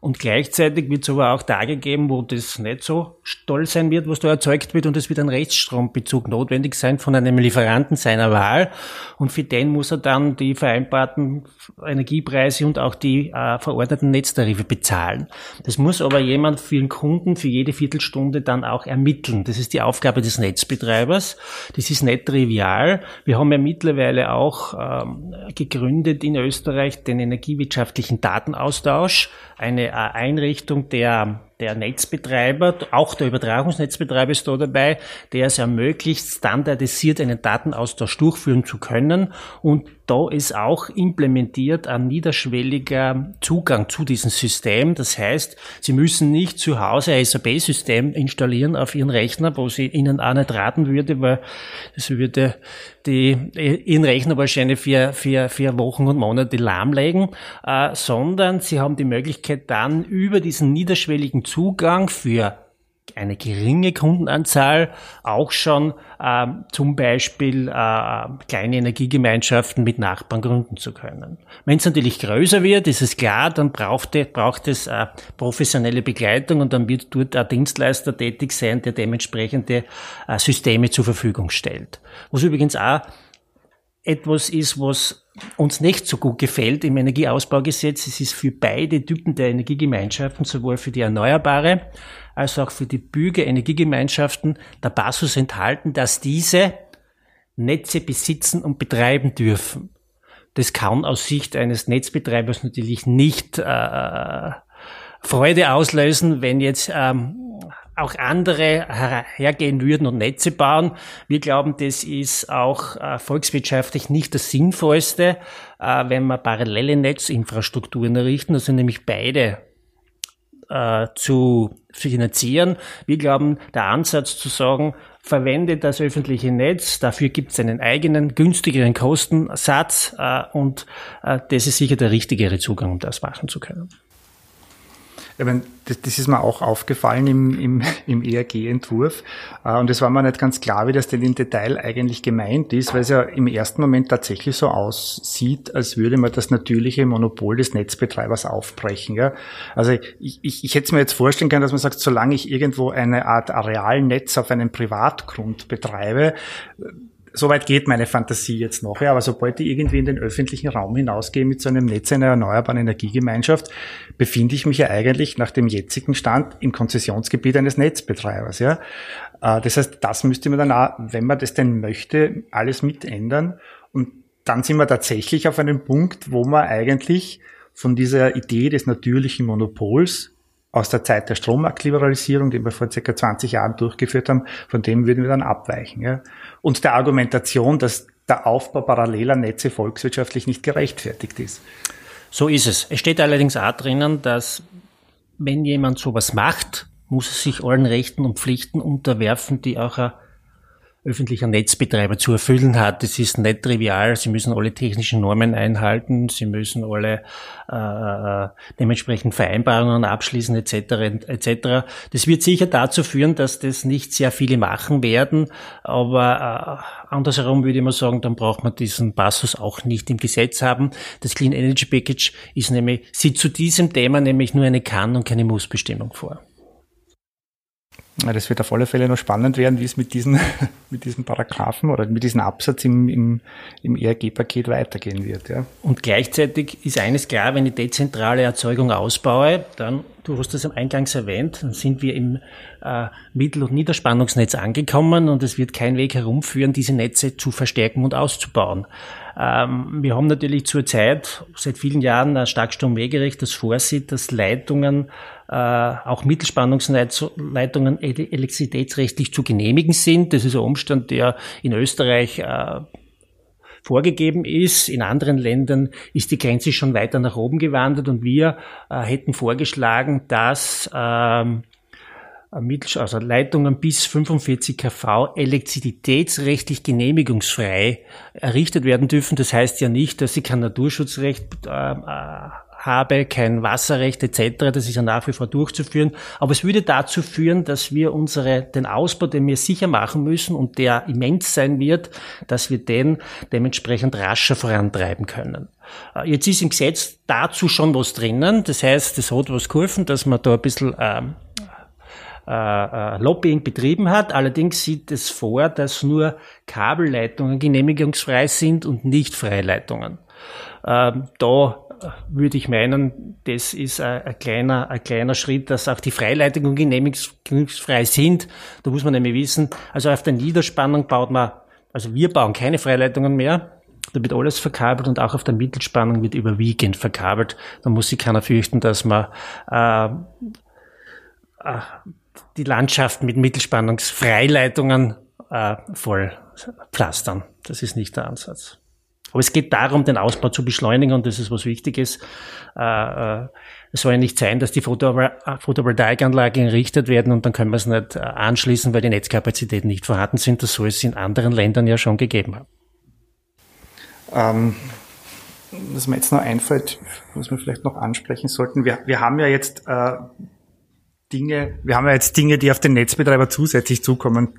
Und gleichzeitig wird es aber auch Tage geben, wo das nicht so toll sein wird, was da erzeugt wird und es wird ein Rechtsstrombezug notwendig sein von einem Lieferanten seiner Wahl. Und für den muss er dann die vereinbarten Energiepreise und auch die äh, verordneten Netztarife bezahlen. Das muss aber jemand für den Kunden für jede Viertelstunde dann auch ermitteln. Das ist die Aufgabe des Netzbetreibers. Das ist nicht trivial. Wir haben ja mittlerweile auch ähm, gegründet in Österreich den energiewirtschaftlichen Datenaustausch eine äh, Einrichtung der der Netzbetreiber, auch der Übertragungsnetzbetreiber ist da dabei, der es ermöglicht, standardisiert einen Datenaustausch durchführen zu können. Und da ist auch implementiert ein niederschwelliger Zugang zu diesem System. Das heißt, Sie müssen nicht zu Hause ein SAP-System installieren auf Ihren Rechner, wo Sie Ihnen auch nicht raten würde, weil das würde die, Ihren Rechner wahrscheinlich für, für, für Wochen und Monate lahmlegen, äh, sondern Sie haben die Möglichkeit dann über diesen niederschwelligen Zugang für eine geringe Kundenanzahl auch schon äh, zum Beispiel äh, kleine Energiegemeinschaften mit Nachbarn gründen zu können. Wenn es natürlich größer wird, ist es klar, dann braucht, braucht es äh, professionelle Begleitung und dann wird dort ein Dienstleister tätig sein, der dementsprechende äh, Systeme zur Verfügung stellt. Was übrigens auch etwas ist, was uns nicht so gut gefällt im Energieausbaugesetz. Es ist für beide Typen der Energiegemeinschaften, sowohl für die Erneuerbare als auch für die Büge Energiegemeinschaften, der Passus enthalten, dass diese Netze besitzen und betreiben dürfen. Das kann aus Sicht eines Netzbetreibers natürlich nicht äh, Freude auslösen, wenn jetzt ähm, auch andere hergehen würden und Netze bauen. Wir glauben, das ist auch äh, volkswirtschaftlich nicht das Sinnvollste, äh, wenn wir parallele Netzinfrastrukturen errichten, also nämlich beide äh, zu finanzieren. Wir glauben, der Ansatz zu sagen, verwende das öffentliche Netz, dafür gibt es einen eigenen, günstigeren Kostensatz äh, und äh, das ist sicher der richtigere Zugang, um das machen zu können. Ich meine, das, das ist mir auch aufgefallen im, im, im ERG-Entwurf. Äh, und es war mir nicht ganz klar, wie das denn im Detail eigentlich gemeint ist, weil es ja im ersten Moment tatsächlich so aussieht, als würde man das natürliche Monopol des Netzbetreibers aufbrechen. Ja? Also ich, ich, ich hätte es mir jetzt vorstellen können, dass man sagt, solange ich irgendwo eine Art Arealnetz auf einem Privatgrund betreibe, Soweit geht meine Fantasie jetzt noch. Ja, aber sobald ich irgendwie in den öffentlichen Raum hinausgehe mit so einem Netz einer erneuerbaren Energiegemeinschaft, befinde ich mich ja eigentlich nach dem jetzigen Stand im Konzessionsgebiet eines Netzbetreibers. Ja, äh, das heißt, das müsste man dann, auch, wenn man das denn möchte, alles mitändern. Und dann sind wir tatsächlich auf einem Punkt, wo man eigentlich von dieser Idee des natürlichen Monopols aus der Zeit der Strommarktliberalisierung, die wir vor circa 20 Jahren durchgeführt haben, von dem würden wir dann abweichen. Ja. Und der Argumentation, dass der Aufbau paralleler Netze volkswirtschaftlich nicht gerechtfertigt ist. So ist es. Es steht allerdings auch drinnen, dass wenn jemand sowas macht, muss er sich allen Rechten und Pflichten unterwerfen, die auch ein öffentlicher Netzbetreiber zu erfüllen hat. Das ist nicht trivial. Sie müssen alle technischen Normen einhalten, sie müssen alle äh, dementsprechend Vereinbarungen abschließen etc. etc. Das wird sicher dazu führen, dass das nicht sehr viele machen werden, aber äh, andersherum würde ich mal sagen, dann braucht man diesen Passus auch nicht im Gesetz haben. Das Clean Energy Package ist nämlich sieht zu diesem Thema nämlich nur eine Kann- und keine Muss-Bestimmung vor. Das wird auf alle Fälle noch spannend werden, wie es mit diesen, mit diesen Paragraphen oder mit diesem Absatz im, im, im ERG-Paket weitergehen wird. Ja. Und gleichzeitig ist eines klar, wenn ich dezentrale Erzeugung ausbaue, dann, du hast das am Eingangs erwähnt, dann sind wir im äh, Mittel- und Niederspannungsnetz angekommen und es wird kein Weg herumführen, diese Netze zu verstärken und auszubauen. Ähm, wir haben natürlich zurzeit seit vielen Jahren ein Starkstromwegerecht, das vorsieht, dass Leitungen, äh, auch Mittelspannungsleitungen elektrizitätsrechtlich zu genehmigen sind. Das ist ein Umstand, der in Österreich äh, vorgegeben ist. In anderen Ländern ist die Grenze schon weiter nach oben gewandert und wir äh, hätten vorgeschlagen, dass ähm, also Leitungen bis 45 kV elektrizitätsrechtlich genehmigungsfrei errichtet werden dürfen. Das heißt ja nicht, dass sie kein Naturschutzrecht äh, habe, kein Wasserrecht etc. Das ist ja nach wie vor durchzuführen. Aber es würde dazu führen, dass wir unsere, den Ausbau, den wir sicher machen müssen und der immens sein wird, dass wir den dementsprechend rascher vorantreiben können. Äh, jetzt ist im Gesetz dazu schon was drinnen. Das heißt, es hat was geholfen, dass man da ein bisschen ähm, äh, äh, Lobbying betrieben hat. Allerdings sieht es vor, dass nur Kabelleitungen genehmigungsfrei sind und nicht Freileitungen. Ähm, da würde ich meinen, das ist ein, ein, kleiner, ein kleiner Schritt, dass auch die Freileitungen genehmigungsfrei sind. Da muss man nämlich wissen, also auf der Niederspannung baut man, also wir bauen keine Freileitungen mehr. Da wird alles verkabelt und auch auf der Mittelspannung wird überwiegend verkabelt. Da muss sich keiner fürchten, dass man äh, äh, die Landschaft mit Mittelspannungsfreileitungen äh, voll pflastern. Das ist nicht der Ansatz. Aber es geht darum, den Ausbau zu beschleunigen und das ist was Wichtiges. Äh, äh, es soll ja nicht sein, dass die Photovoltaikanlagen errichtet werden und dann können wir es nicht äh, anschließen, weil die Netzkapazitäten nicht vorhanden sind. Das soll es in anderen Ländern ja schon gegeben haben. Ähm, was mir jetzt noch einfällt, was wir vielleicht noch ansprechen sollten, wir, wir haben ja jetzt äh, Dinge, wir haben ja jetzt Dinge, die auf den Netzbetreiber zusätzlich zukommen.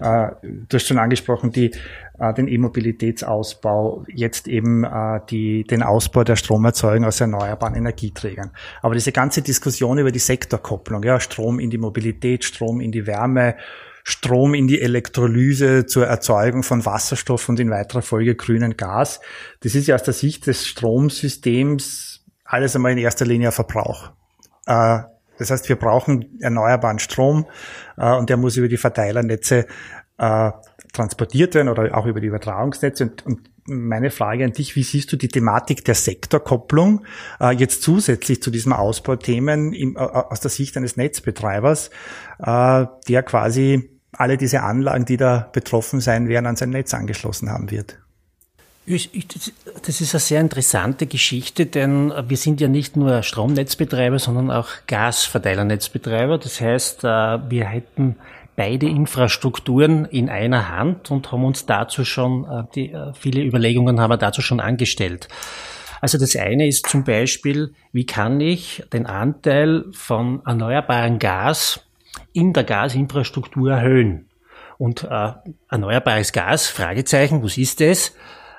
Äh, du hast schon angesprochen, die, äh, den E-Mobilitätsausbau, jetzt eben äh, die, den Ausbau der Stromerzeugung aus erneuerbaren Energieträgern. Aber diese ganze Diskussion über die Sektorkopplung, ja, Strom in die Mobilität, Strom in die Wärme, Strom in die Elektrolyse zur Erzeugung von Wasserstoff und in weiterer Folge grünen Gas, das ist ja aus der Sicht des Stromsystems alles einmal in erster Linie Verbrauch. Das heißt, wir brauchen erneuerbaren Strom äh, und der muss über die Verteilernetze äh, transportiert werden oder auch über die Übertragungsnetze. Und, und meine Frage an dich, wie siehst du die Thematik der Sektorkopplung äh, jetzt zusätzlich zu diesen Ausbauthemen im, äh, aus der Sicht eines Netzbetreibers, äh, der quasi alle diese Anlagen, die da betroffen sein werden, an sein Netz angeschlossen haben wird? Das ist eine sehr interessante Geschichte, denn wir sind ja nicht nur Stromnetzbetreiber, sondern auch Gasverteilernetzbetreiber. Das heißt, äh, wir hätten beide Infrastrukturen in einer Hand und haben uns dazu schon, äh, die, äh, viele Überlegungen haben wir dazu schon angestellt. Also das eine ist zum Beispiel, wie kann ich den Anteil von erneuerbaren Gas in der Gasinfrastruktur erhöhen? Und äh, erneuerbares Gas, Fragezeichen, was ist das?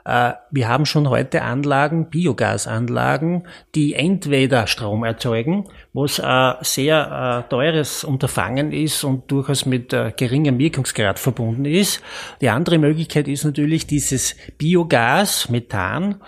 Äh, wir haben schon heute Anlagen, Biogasanlagen, die entweder Strom erzeugen, was ein sehr äh, teures Unterfangen ist und durchaus mit äh, geringem Wirkungsgrad verbunden ist. Die andere Möglichkeit ist natürlich dieses Biogas, Methan,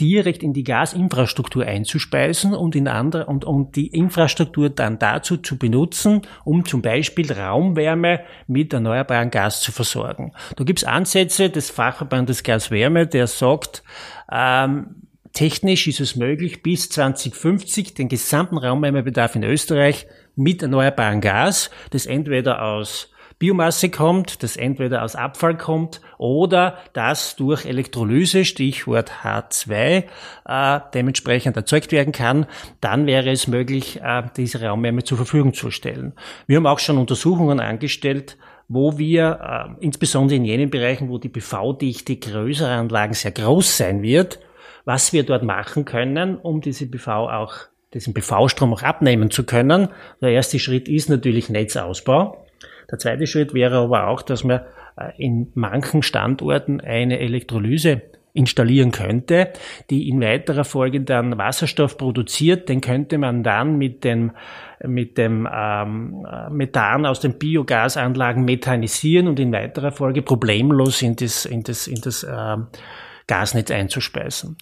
direkt in die Gasinfrastruktur einzuspeisen und in andere und, und die Infrastruktur dann dazu zu benutzen, um zum Beispiel Raumwärme mit erneuerbarem Gas zu versorgen. Da gibt's Ansätze des Fachverbandes Gaswärme, der sagt, ähm, technisch ist es möglich, bis 2050 den gesamten Raumwärmebedarf in Österreich mit erneuerbarem Gas, das entweder aus Biomasse kommt, das entweder aus Abfall kommt oder das durch Elektrolyse, Stichwort H2, äh, dementsprechend erzeugt werden kann, dann wäre es möglich, äh, diese Raumwärme zur Verfügung zu stellen. Wir haben auch schon Untersuchungen angestellt, wo wir äh, insbesondere in jenen Bereichen, wo die PV-Dichte größerer Anlagen sehr groß sein wird, was wir dort machen können, um diese PV auch diesen PV-Strom auch abnehmen zu können. Der erste Schritt ist natürlich Netzausbau. Der zweite Schritt wäre aber auch, dass man äh, in manchen Standorten eine Elektrolyse installieren könnte, die in weiterer Folge dann Wasserstoff produziert, den könnte man dann mit dem mit dem ähm, Methan aus den Biogasanlagen methanisieren und in weiterer Folge problemlos in das in das in das ähm, Gasnetz einzuspeisen.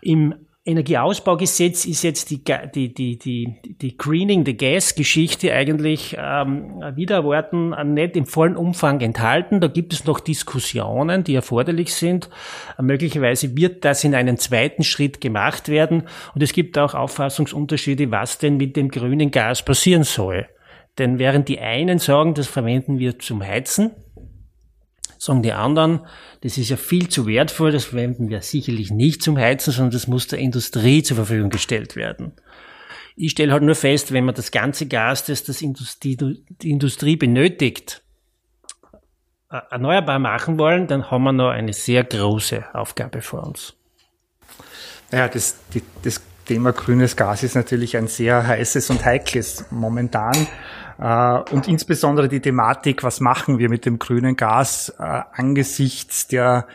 Im Energieausbaugesetz ist jetzt die, die, die, die, die Greening the Gas-Geschichte eigentlich ähm, wieder Worten nicht im vollen Umfang enthalten. Da gibt es noch Diskussionen, die erforderlich sind. Möglicherweise wird das in einem zweiten Schritt gemacht werden. Und es gibt auch Auffassungsunterschiede, was denn mit dem grünen Gas passieren soll. Denn während die einen sagen, das verwenden wir zum Heizen, sagen die anderen, das ist ja viel zu wertvoll, das verwenden wir sicherlich nicht zum Heizen, sondern das muss der Industrie zur Verfügung gestellt werden. Ich stelle halt nur fest, wenn man das ganze Gas, das das Industrie, die Industrie benötigt, erneuerbar machen wollen, dann haben wir noch eine sehr große Aufgabe vor uns. Ja, das, das Thema grünes Gas ist natürlich ein sehr heißes und heikles momentan. Äh, und insbesondere die Thematik, was machen wir mit dem grünen Gas äh, angesichts der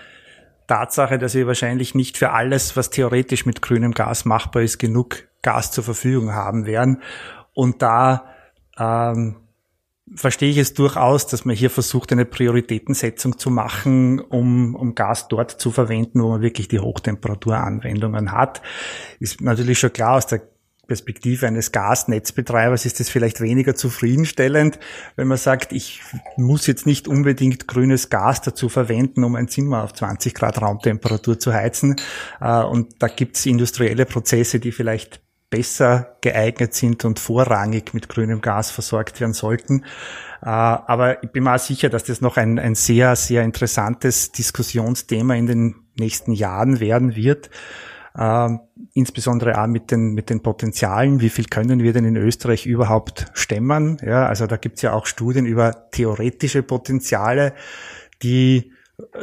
Tatsache, dass wir wahrscheinlich nicht für alles, was theoretisch mit grünem Gas machbar ist, genug Gas zur Verfügung haben werden. Und da ähm, verstehe ich es durchaus, dass man hier versucht, eine Prioritätensetzung zu machen, um, um Gas dort zu verwenden, wo man wirklich die Hochtemperaturanwendungen hat. Ist natürlich schon klar aus der Perspektive eines Gasnetzbetreibers ist es vielleicht weniger zufriedenstellend, wenn man sagt, ich muss jetzt nicht unbedingt grünes Gas dazu verwenden, um ein Zimmer auf 20 Grad Raumtemperatur zu heizen. Äh, und da gibt es industrielle Prozesse, die vielleicht besser geeignet sind und vorrangig mit grünem Gas versorgt werden sollten. Äh, aber ich bin mir auch sicher, dass das noch ein, ein sehr, sehr interessantes Diskussionsthema in den nächsten Jahren werden wird äh, insbesondere auch mit den, mit den Potenzialen, wie viel können wir denn in Österreich überhaupt stemmen. Ja, also da gibt's ja auch Studien über theoretische Potenziale, die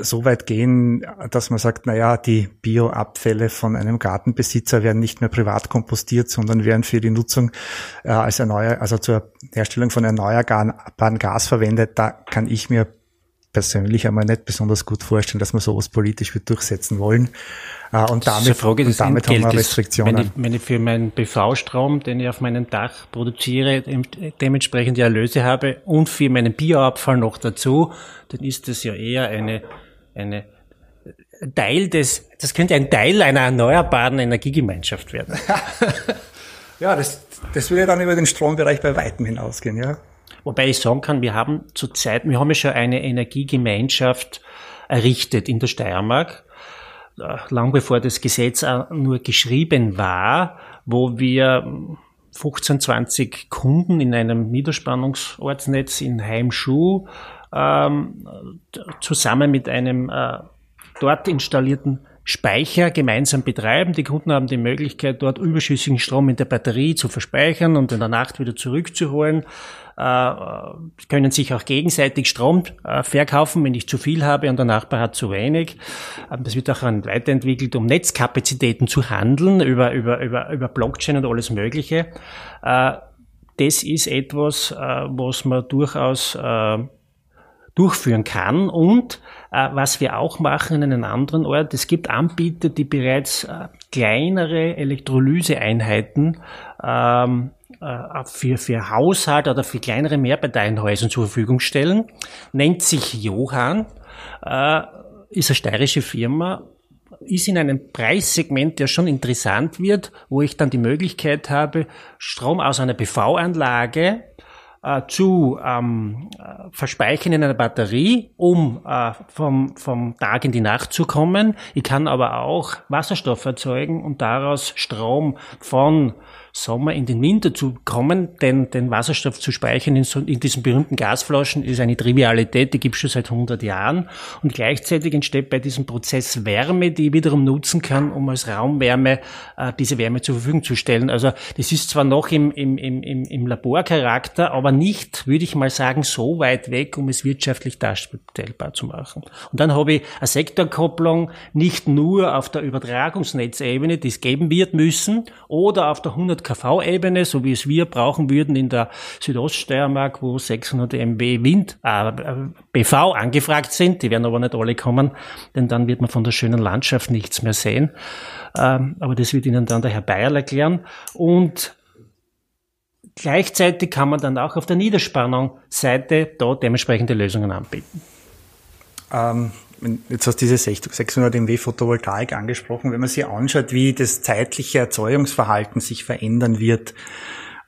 so weit gehen, dass man sagt, na ja, die Bioabfälle von einem Gartenbesitzer werden nicht mehr privat kompostiert, sondern werden für die Nutzung äh, als erneuer, also zur Herstellung von erneuerbaren Gas verwendet. Da kann ich mir persönlich einmal nicht besonders gut vorstellen, dass wir sowas politisch wird durchsetzen wollen. Äh, und damit, Frage des und damit haben wir Restriktionen. Wenn ich, wenn ich für meinen PV-Strom, den ich auf meinem Dach produziere, dementsprechend die Erlöse habe und für meinen Bioabfall noch dazu, dann ist das ja eher eine, eine Teil des, das könnte ein Teil einer erneuerbaren Energiegemeinschaft werden. ja, das, das würde dann über den Strombereich bei weitem hinausgehen, ja. Wobei ich sagen kann, wir haben zurzeit, wir haben ja schon eine Energiegemeinschaft errichtet in der Steiermark, äh, lang bevor das Gesetz nur geschrieben war, wo wir 15, 20 Kunden in einem Niederspannungsortsnetz in Heimschuh ähm, zusammen mit einem äh, dort installierten Speicher gemeinsam betreiben. Die Kunden haben die Möglichkeit, dort überschüssigen Strom in der Batterie zu verspeichern und in der Nacht wieder zurückzuholen. Äh, können sich auch gegenseitig Strom äh, verkaufen, wenn ich zu viel habe und der Nachbar hat zu wenig. Ähm, das wird auch weiterentwickelt, um Netzkapazitäten zu handeln über, über, über, über Blockchain und alles Mögliche. Äh, das ist etwas, äh, was man durchaus äh, durchführen kann. Und äh, was wir auch machen in einem anderen Ort, es gibt Anbieter, die bereits äh, kleinere Elektrolyseeinheiten ähm, äh, für, für Haushalt oder für kleinere Mehrparteienhäuser zur Verfügung stellen. Nennt sich Johann, äh, ist eine steirische Firma, ist in einem Preissegment, der schon interessant wird, wo ich dann die Möglichkeit habe, Strom aus einer PV-Anlage äh, zu ähm, verspeichern in einer Batterie, um äh, vom, vom Tag in die Nacht zu kommen. Ich kann aber auch Wasserstoff erzeugen und daraus Strom von Sommer in den Winter zu kommen, denn den Wasserstoff zu speichern in, so, in diesen berühmten Gasflaschen ist eine Trivialität, die gibt es schon seit 100 Jahren. Und gleichzeitig entsteht bei diesem Prozess Wärme, die ich wiederum nutzen kann, um als Raumwärme äh, diese Wärme zur Verfügung zu stellen. Also das ist zwar noch im, im, im, im Laborcharakter, aber nicht, würde ich mal sagen, so weit weg, um es wirtschaftlich darstellbar zu machen. Und dann habe ich eine Sektorkopplung nicht nur auf der Übertragungsnetzebene, die es geben wird müssen, oder auf der 100 kV-Ebene, so wie es wir brauchen würden in der Südoststeiermark, wo 600 MW Wind, äh, PV angefragt sind. Die werden aber nicht alle kommen, denn dann wird man von der schönen Landschaft nichts mehr sehen. Ähm, aber das wird Ihnen dann der Herr Bayerl erklären. Und Gleichzeitig kann man dann auch auf der Niederspannungsseite dort dementsprechende Lösungen anbieten. Ähm, Jetzt hast du diese 600 MW Photovoltaik angesprochen. Wenn man sich anschaut, wie das zeitliche Erzeugungsverhalten sich verändern wird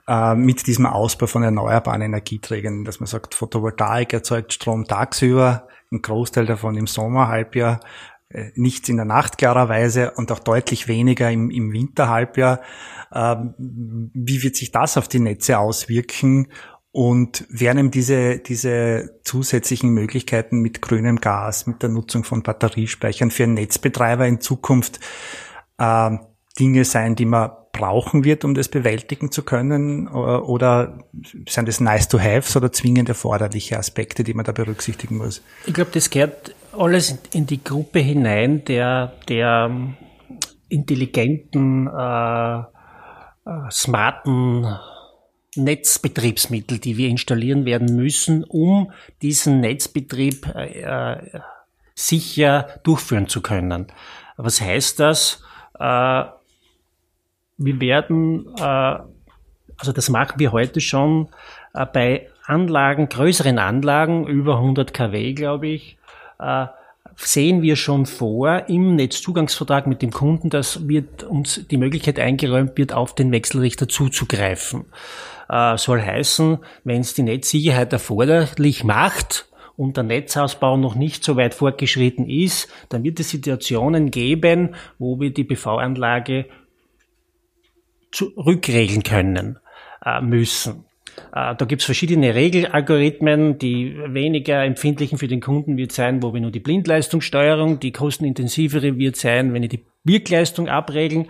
äh, mit diesem Ausbau von erneuerbaren Energieträgern, dass man sagt, Photovoltaik erzeugt Strom tagsüber, ein Großteil davon im Sommerhalbjahr, äh, nichts in der Nacht klarerweise und auch deutlich weniger im, im Winterhalbjahr. Äh, wie wird sich das auf die Netze auswirken und werden diese, diese zusätzlichen Möglichkeiten mit grünem Gas, mit der Nutzung von Batteriespeichern für Netzbetreiber in Zukunft äh, Dinge sein, die man brauchen wird, um das bewältigen zu können? Oder sind das nice to have oder zwingend erforderliche Aspekte, die man da berücksichtigen muss? Ich glaube, das gehört alles in die Gruppe hinein der, der intelligenten, äh, äh smarten Netzbetriebsmittel, die wir installieren werden müssen, um diesen Netzbetrieb äh, äh, sicher durchführen zu können. Was heißt das? Äh, wir werden, äh, also das machen wir heute schon äh, bei Anlagen, größeren Anlagen, über 100 kW, glaube ich, äh, sehen wir schon vor im Netzzugangsvertrag mit dem Kunden, dass wird uns die Möglichkeit eingeräumt wird, auf den Wechselrichter zuzugreifen äh, soll heißen, wenn es die Netzsicherheit erforderlich macht, und der Netzausbau noch nicht so weit fortgeschritten ist, dann wird es Situationen geben, wo wir die PV-Anlage zurückregeln können äh, müssen. Äh, da gibt es verschiedene Regelalgorithmen. Die weniger empfindlichen für den Kunden wird sein, wo wir nur die Blindleistungssteuerung, die kostenintensivere wird sein, wenn wir die Wirkleistung abregeln.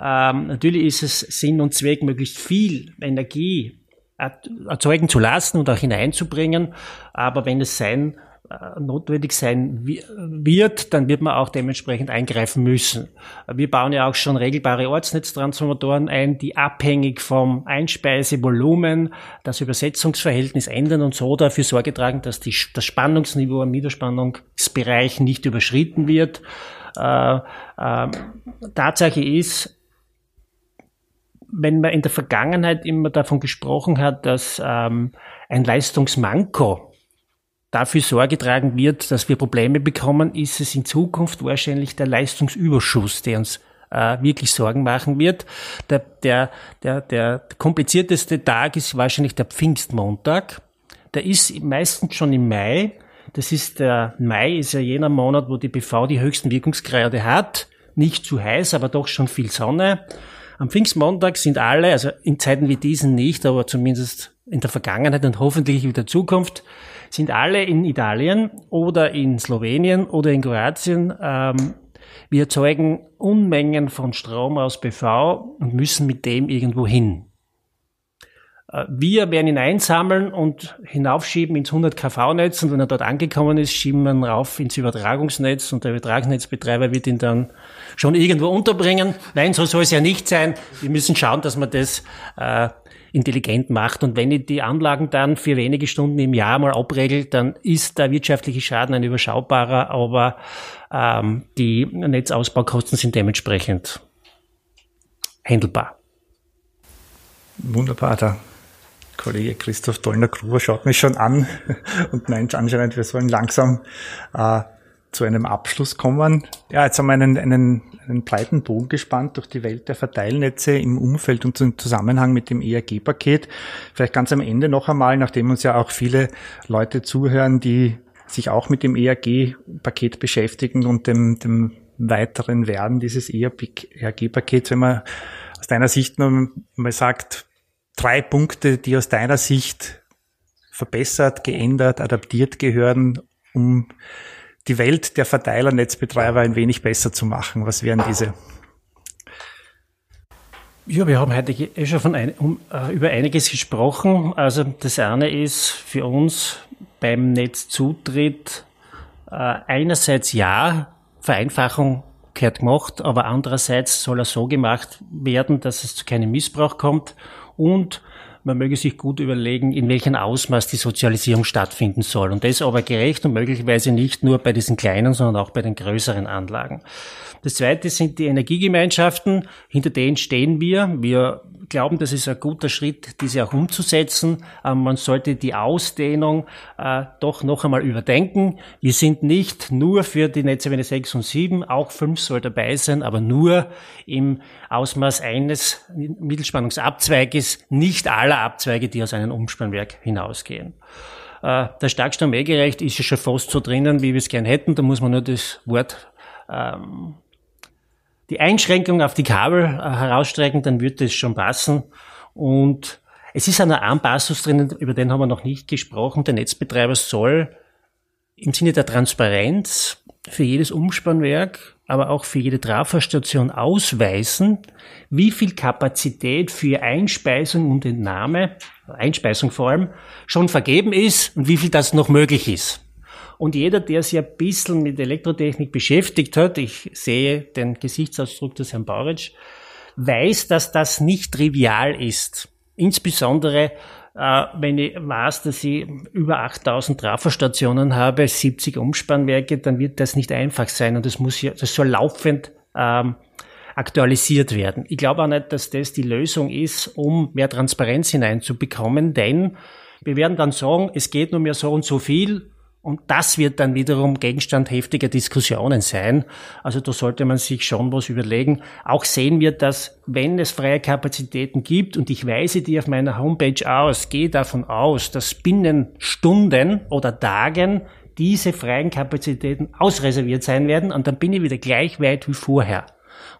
Ähm, natürlich ist es Sinn und Zweck, möglichst viel Energie erzeugen zu lassen und auch hineinzubringen. Aber wenn es sein äh, notwendig sein wird, dann wird man auch dementsprechend eingreifen müssen. Wir bauen ja auch schon regelbare Ortsnetztransformatoren ein, die abhängig vom Einspeisevolumen das Übersetzungsverhältnis ändern und so dafür Sorge tragen, dass die, das Spannungsniveau im Niederspannungsbereich nicht überschritten wird. Äh, äh, Tatsache ist, wenn man in der Vergangenheit immer davon gesprochen hat, dass ähm, ein Leistungsmanko dafür Sorge tragen wird, dass wir Probleme bekommen, ist es in Zukunft wahrscheinlich der Leistungsüberschuss, der uns äh, wirklich Sorgen machen wird. Der, der, der, der komplizierteste Tag ist wahrscheinlich der Pfingstmontag. Der ist meistens schon im Mai. Das ist der Mai ist ja jener Monat, wo die BV die höchsten Wirkungsgrade hat. Nicht zu heiß, aber doch schon viel Sonne. Am Pfingstmontag sind alle, also in Zeiten wie diesen nicht, aber zumindest in der Vergangenheit und hoffentlich in der Zukunft, sind alle in Italien oder in Slowenien oder in Kroatien ähm, Wir erzeugen Unmengen von Strom aus PV und müssen mit dem irgendwo hin. Äh, wir werden ihn einsammeln und hinaufschieben ins 100 kV-Netz und wenn er dort angekommen ist, schieben wir ihn rauf ins Übertragungsnetz und der Übertragungsnetzbetreiber wird ihn dann schon irgendwo unterbringen. Nein, so soll es ja nicht sein. Wir müssen schauen, dass man das äh, intelligent macht. Und wenn ich die Anlagen dann für wenige Stunden im Jahr mal abregelt, dann ist der wirtschaftliche Schaden ein überschaubarer, aber ähm, die Netzausbaukosten sind dementsprechend handelbar. Wunderbar, da Kollege Christoph Dollner-Gruber schaut mich schon an und meint anscheinend, wir sollen langsam äh, zu einem Abschluss kommen. Ja, jetzt haben wir einen, einen, einen breiten Bogen gespannt durch die Welt der Verteilnetze im Umfeld und im Zusammenhang mit dem ERG-Paket. Vielleicht ganz am Ende noch einmal, nachdem uns ja auch viele Leute zuhören, die sich auch mit dem ERG-Paket beschäftigen und dem, dem weiteren Werden dieses ERG-Pakets, wenn man aus deiner Sicht noch mal sagt, drei Punkte, die aus deiner Sicht verbessert, geändert, adaptiert gehören, um die Welt der Verteilernetzbetreiber ein wenig besser zu machen? Was wären diese? Ja, wir haben heute eh schon von ein, um, uh, über einiges gesprochen. Also das eine ist für uns beim Netzzutritt uh, einerseits ja, Vereinfachung gehört gemacht, aber andererseits soll er so gemacht werden, dass es zu keinem Missbrauch kommt und man möge sich gut überlegen, in welchem Ausmaß die Sozialisierung stattfinden soll. Und das aber gerecht und möglicherweise nicht nur bei diesen kleinen, sondern auch bei den größeren Anlagen. Das zweite sind die Energiegemeinschaften. Hinter denen stehen wir. Wir glauben, das ist ein guter Schritt, diese auch umzusetzen. Man sollte die Ausdehnung äh, doch noch einmal überdenken. Wir sind nicht nur für die Netzewende 6 und 7, auch 5 soll dabei sein, aber nur im Ausmaß eines Mittelspannungsabzweiges, nicht aller Abzweige, die aus einem Umspannwerk hinausgehen. Äh, der Starkstrom ist ja schon fast so drinnen, wie wir es gern hätten. Da muss man nur das Wort ähm, die Einschränkung auf die Kabel äh, herausstrecken, dann wird das schon passen. Und es ist eine Anpassus drinnen, über den haben wir noch nicht gesprochen. Der Netzbetreiber soll im Sinne der Transparenz für jedes Umspannwerk, aber auch für jede Trafostation ausweisen, wie viel Kapazität für Einspeisung und Entnahme, Einspeisung vor allem, schon vergeben ist und wie viel das noch möglich ist. Und jeder, der sich ein bisschen mit Elektrotechnik beschäftigt hat, ich sehe den Gesichtsausdruck des Herrn Bauritsch, weiß, dass das nicht trivial ist. Insbesondere, wenn ich weiß, dass ich über 8000 Trafostationen habe, 70 Umspannwerke, dann wird das nicht einfach sein und das muss ja, das soll laufend ähm, aktualisiert werden. Ich glaube auch nicht, dass das die Lösung ist, um mehr Transparenz hineinzubekommen, denn wir werden dann sagen, es geht nur mehr so und so viel und das wird dann wiederum Gegenstand heftiger Diskussionen sein. Also da sollte man sich schon was überlegen. Auch sehen wir, dass wenn es freie Kapazitäten gibt, und ich weise die auf meiner Homepage aus, gehe davon aus, dass binnen Stunden oder Tagen diese freien Kapazitäten ausreserviert sein werden und dann bin ich wieder gleich weit wie vorher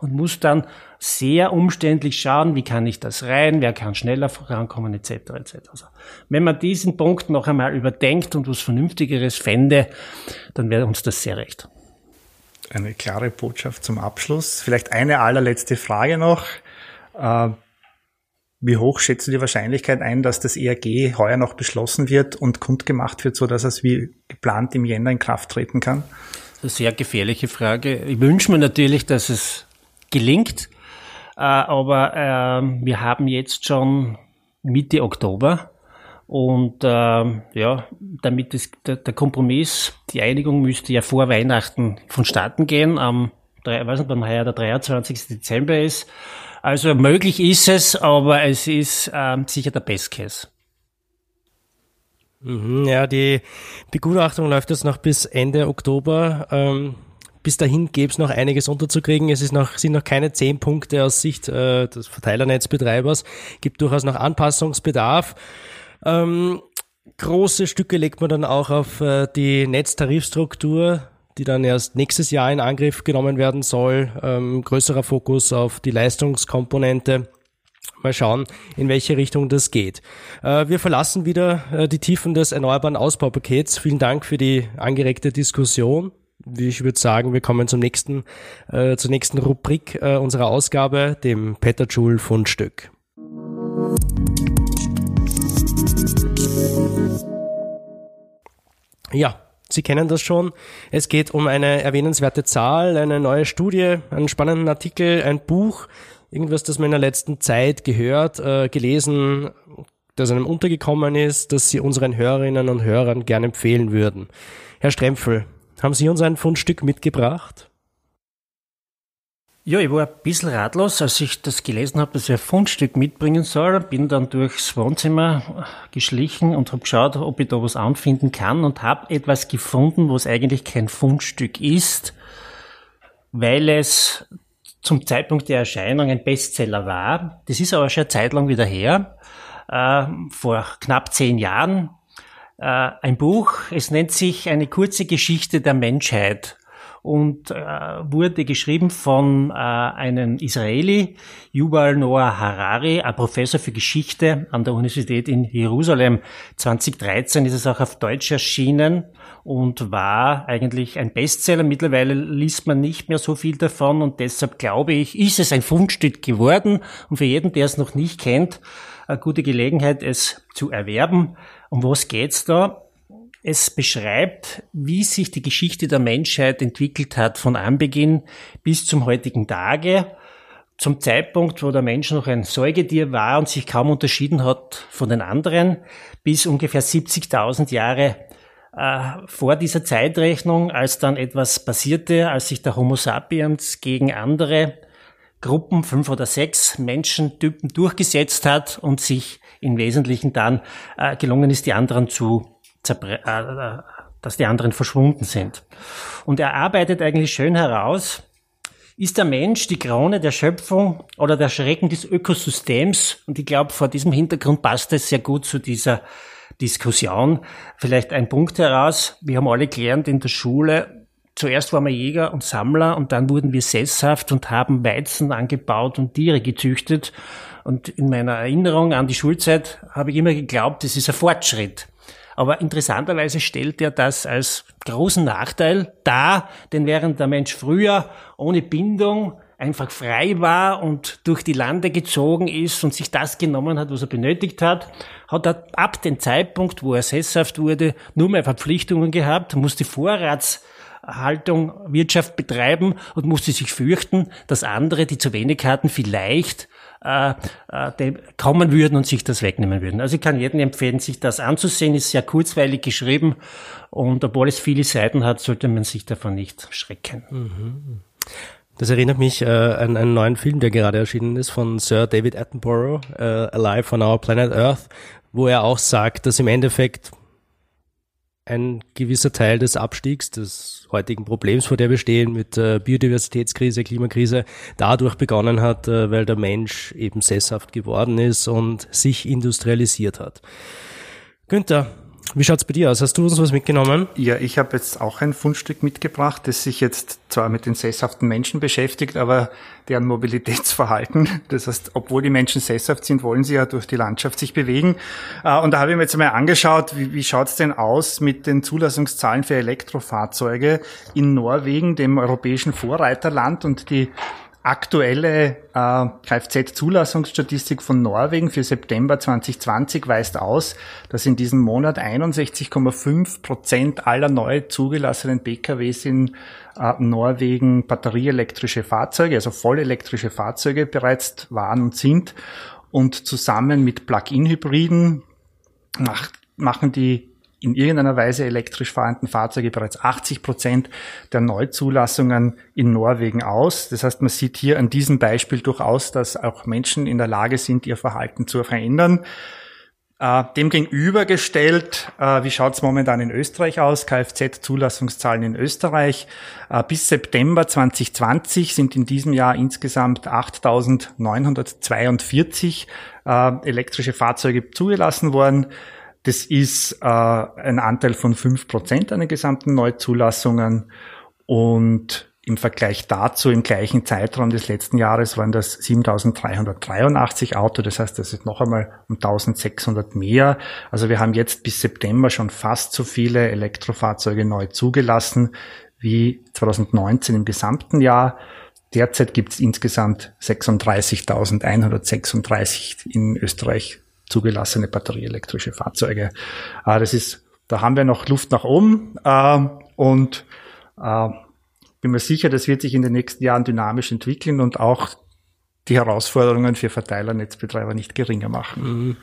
und muss dann sehr umständlich schauen, wie kann ich das rein, wer kann schneller vorankommen, etc. etc. Also, wenn man diesen Punkt noch einmal überdenkt und was Vernünftigeres fände, dann wäre uns das sehr recht. Eine klare Botschaft zum Abschluss. Vielleicht eine allerletzte Frage noch. Äh, wie hoch schätzen die Wahrscheinlichkeit ein, dass das ERG heuer noch beschlossen wird und kundgemacht wird, so dass es wie geplant im Jänner in Kraft treten kann? Eine sehr gefährliche Frage. Ich wünsche mir natürlich, dass es gelingt. Äh, aber äh, wir haben jetzt schon Mitte Oktober und äh, ja, damit ist der, der, Kompromiss, die Einigung müsste ja vor Weihnachten vonstatten gehen, am, ich weiß nicht, wann heuer der 23. Dezember ist. Also möglich ist es, aber es ist äh, sicher der Best Case. Mhm, ja, die Begutachtung läuft jetzt noch bis Ende Oktober. Ähm, bis dahin gäbe es noch einiges unterzukriegen. Es ist noch, sind noch keine zehn Punkte aus Sicht äh, des Verteilernetzbetreibers. Gibt durchaus noch Anpassungsbedarf. Ähm, große Stücke legt man dann auch auf äh, die Netztarifstruktur, die dann erst nächstes Jahr in Angriff genommen werden soll. Ähm, größerer Fokus auf die Leistungskomponente. Mal schauen, in welche Richtung das geht. Äh, wir verlassen wieder äh, die Tiefen des erneuerbaren Ausbaupakets. Vielen Dank für die angeregte Diskussion ich würde sagen, wir kommen zum nächsten, äh, zur nächsten Rubrik äh, unserer Ausgabe, dem Petajoule Fundstück. Ja, Sie kennen das schon. Es geht um eine erwähnenswerte Zahl, eine neue Studie, einen spannenden Artikel, ein Buch, irgendwas, das man in der letzten Zeit gehört, äh, gelesen, das einem untergekommen ist, das Sie unseren Hörerinnen und Hörern gerne empfehlen würden. Herr Strempfel, haben Sie uns ein Fundstück mitgebracht? Ja, ich war ein bisschen ratlos, als ich das gelesen habe, dass ich ein Fundstück mitbringen soll. Bin dann durchs Wohnzimmer geschlichen und habe geschaut, ob ich da was anfinden kann und habe etwas gefunden, was eigentlich kein Fundstück ist, weil es zum Zeitpunkt der Erscheinung ein Bestseller war. Das ist aber schon eine Zeit lang wieder her, äh, vor knapp zehn Jahren. Äh, ein Buch, es nennt sich Eine kurze Geschichte der Menschheit und äh, wurde geschrieben von äh, einem Israeli, Yuval Noah Harari, ein Professor für Geschichte an der Universität in Jerusalem. 2013 ist es auch auf Deutsch erschienen und war eigentlich ein Bestseller. Mittlerweile liest man nicht mehr so viel davon und deshalb glaube ich, ist es ein Fundstück geworden und für jeden, der es noch nicht kennt, eine gute Gelegenheit, es zu erwerben. Um was geht's da? Es beschreibt, wie sich die Geschichte der Menschheit entwickelt hat von Anbeginn bis zum heutigen Tage. Zum Zeitpunkt, wo der Mensch noch ein Säugetier war und sich kaum unterschieden hat von den anderen, bis ungefähr 70.000 Jahre äh, vor dieser Zeitrechnung, als dann etwas passierte, als sich der Homo sapiens gegen andere Gruppen, fünf oder sechs Menschentypen durchgesetzt hat und sich im Wesentlichen dann äh, gelungen ist, die anderen zu äh, äh, dass die anderen verschwunden sind. Und er arbeitet eigentlich schön heraus, ist der Mensch die Krone der Schöpfung oder der Schrecken des Ökosystems? Und ich glaube, vor diesem Hintergrund passt es sehr gut zu dieser Diskussion. Vielleicht ein Punkt heraus. Wir haben alle gelernt in der Schule, zuerst waren wir Jäger und Sammler und dann wurden wir sesshaft und haben Weizen angebaut und Tiere gezüchtet. Und in meiner Erinnerung an die Schulzeit habe ich immer geglaubt, das ist ein Fortschritt. Aber interessanterweise stellt er das als großen Nachteil dar, denn während der Mensch früher ohne Bindung einfach frei war und durch die Lande gezogen ist und sich das genommen hat, was er benötigt hat, hat er ab dem Zeitpunkt, wo er sesshaft wurde, nur mehr Verpflichtungen gehabt, musste Vorratshaltung, Wirtschaft betreiben und musste sich fürchten, dass andere, die zu wenig hatten, vielleicht äh, äh, kommen würden und sich das wegnehmen würden. Also ich kann jedem empfehlen, sich das anzusehen, ist sehr kurzweilig geschrieben und obwohl es viele Seiten hat, sollte man sich davon nicht schrecken. Mhm. Das erinnert mich äh, an einen neuen Film, der gerade erschienen ist, von Sir David Attenborough, äh, Alive on Our Planet Earth, wo er auch sagt, dass im Endeffekt ein gewisser Teil des Abstiegs, des heutigen Problems, vor der wir stehen, mit äh, Biodiversitätskrise, Klimakrise, dadurch begonnen hat, äh, weil der Mensch eben sesshaft geworden ist und sich industrialisiert hat. Günther, wie schaut's bei dir aus? Hast du uns was mitgenommen? Ja, ich habe jetzt auch ein Fundstück mitgebracht, das sich jetzt zwar mit den sesshaften Menschen beschäftigt, aber deren Mobilitätsverhalten. Das heißt, obwohl die Menschen sesshaft sind, wollen sie ja durch die Landschaft sich bewegen. Äh, und da habe ich mir jetzt mal angeschaut, wie, wie schaut's denn aus mit den Zulassungszahlen für Elektrofahrzeuge in Norwegen, dem europäischen Vorreiterland und die aktuelle äh, Kfz-Zulassungsstatistik von Norwegen für September 2020 weist aus, dass in diesem Monat 61,5 Prozent aller neu zugelassenen PKWs in äh, Norwegen batterieelektrische Fahrzeuge, also vollelektrische Fahrzeuge bereits waren und sind. Und zusammen mit Plug-in-Hybriden machen die in irgendeiner Weise elektrisch fahrenden Fahrzeuge bereits 80 Prozent der Neuzulassungen in Norwegen aus. Das heißt, man sieht hier an diesem Beispiel durchaus, dass auch Menschen in der Lage sind, ihr Verhalten zu verändern. Äh, dem gegenübergestellt, äh, wie schaut es momentan in Österreich aus? Kfz-Zulassungszahlen in Österreich. Äh, bis September 2020 sind in diesem Jahr insgesamt 8.942 äh, elektrische Fahrzeuge zugelassen worden. Das ist äh, ein Anteil von fünf Prozent an den gesamten Neuzulassungen und im Vergleich dazu im gleichen Zeitraum des letzten Jahres waren das 7.383 Auto. Das heißt, das ist noch einmal um 1.600 mehr. Also wir haben jetzt bis September schon fast so viele Elektrofahrzeuge neu zugelassen wie 2019 im gesamten Jahr. Derzeit gibt es insgesamt 36.136 in Österreich zugelassene batterieelektrische Fahrzeuge. Äh, das ist, da haben wir noch Luft nach oben äh, und äh, bin mir sicher, das wird sich in den nächsten Jahren dynamisch entwickeln und auch die Herausforderungen für Verteiler, Netzbetreiber nicht geringer machen. Mhm.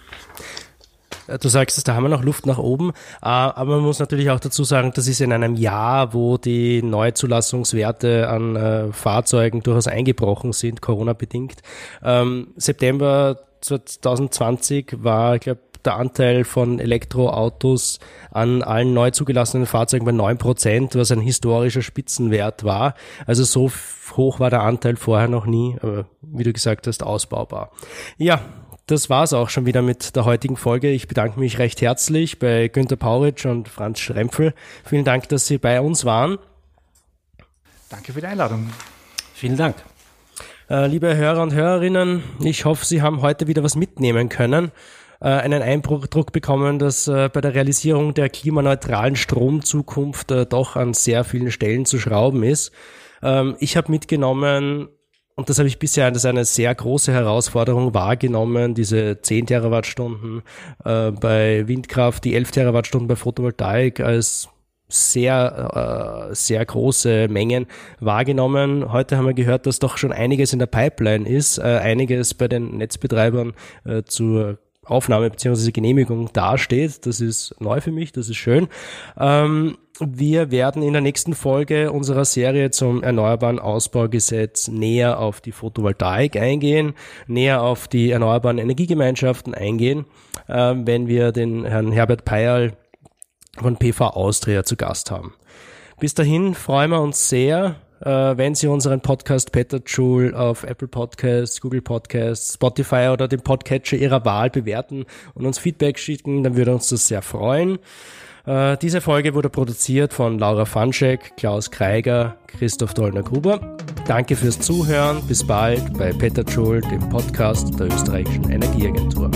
Du sagst es, da haben wir noch Luft nach oben, äh, aber man muss natürlich auch dazu sagen, das ist in einem Jahr, wo die Neuzulassungswerte an äh, Fahrzeugen durchaus eingebrochen sind, Corona-bedingt. Ähm, September 2020 war, ich glaube, der Anteil von Elektroautos an allen neu zugelassenen Fahrzeugen bei neun Prozent, was ein historischer Spitzenwert war. Also so hoch war der Anteil vorher noch nie, aber wie du gesagt hast, ausbaubar. Ja, das war's auch schon wieder mit der heutigen Folge. Ich bedanke mich recht herzlich bei Günter Pauritsch und Franz Schrempfel. Vielen Dank, dass Sie bei uns waren. Danke für die Einladung. Vielen Dank. Äh, liebe Hörer und Hörerinnen, ich hoffe, Sie haben heute wieder was mitnehmen können äh, einen Eindruck bekommen, dass äh, bei der Realisierung der klimaneutralen Stromzukunft doch an sehr vielen Stellen zu schrauben ist. Ähm, ich habe mitgenommen, und das habe ich bisher als eine sehr große Herausforderung wahrgenommen, diese 10 Terawattstunden bei Windkraft, die 11 Terawattstunden bei Photovoltaik als sehr, äh, sehr große Mengen wahrgenommen. Heute haben wir gehört, dass doch schon einiges in der Pipeline ist, äh, einiges bei den Netzbetreibern äh, zur Aufnahme bzw. Genehmigung dasteht. Das ist neu für mich, das ist schön. Ähm, wir werden in der nächsten Folge unserer Serie zum Erneuerbaren Ausbaugesetz näher auf die Photovoltaik eingehen, näher auf die erneuerbaren Energiegemeinschaften eingehen, äh, wenn wir den Herrn Herbert Peyerl von PV Austria zu Gast haben. Bis dahin freuen wir uns sehr, äh, wenn Sie unseren Podcast Peter Joule auf Apple Podcasts, Google Podcasts, Spotify oder dem Podcatcher Ihrer Wahl bewerten und uns Feedback schicken, dann würde uns das sehr freuen. Äh, diese Folge wurde produziert von Laura Fanschek, Klaus Kreiger, Christoph Dollner-Gruber. Danke fürs Zuhören. Bis bald bei Peter Joule, dem Podcast der österreichischen Energieagentur.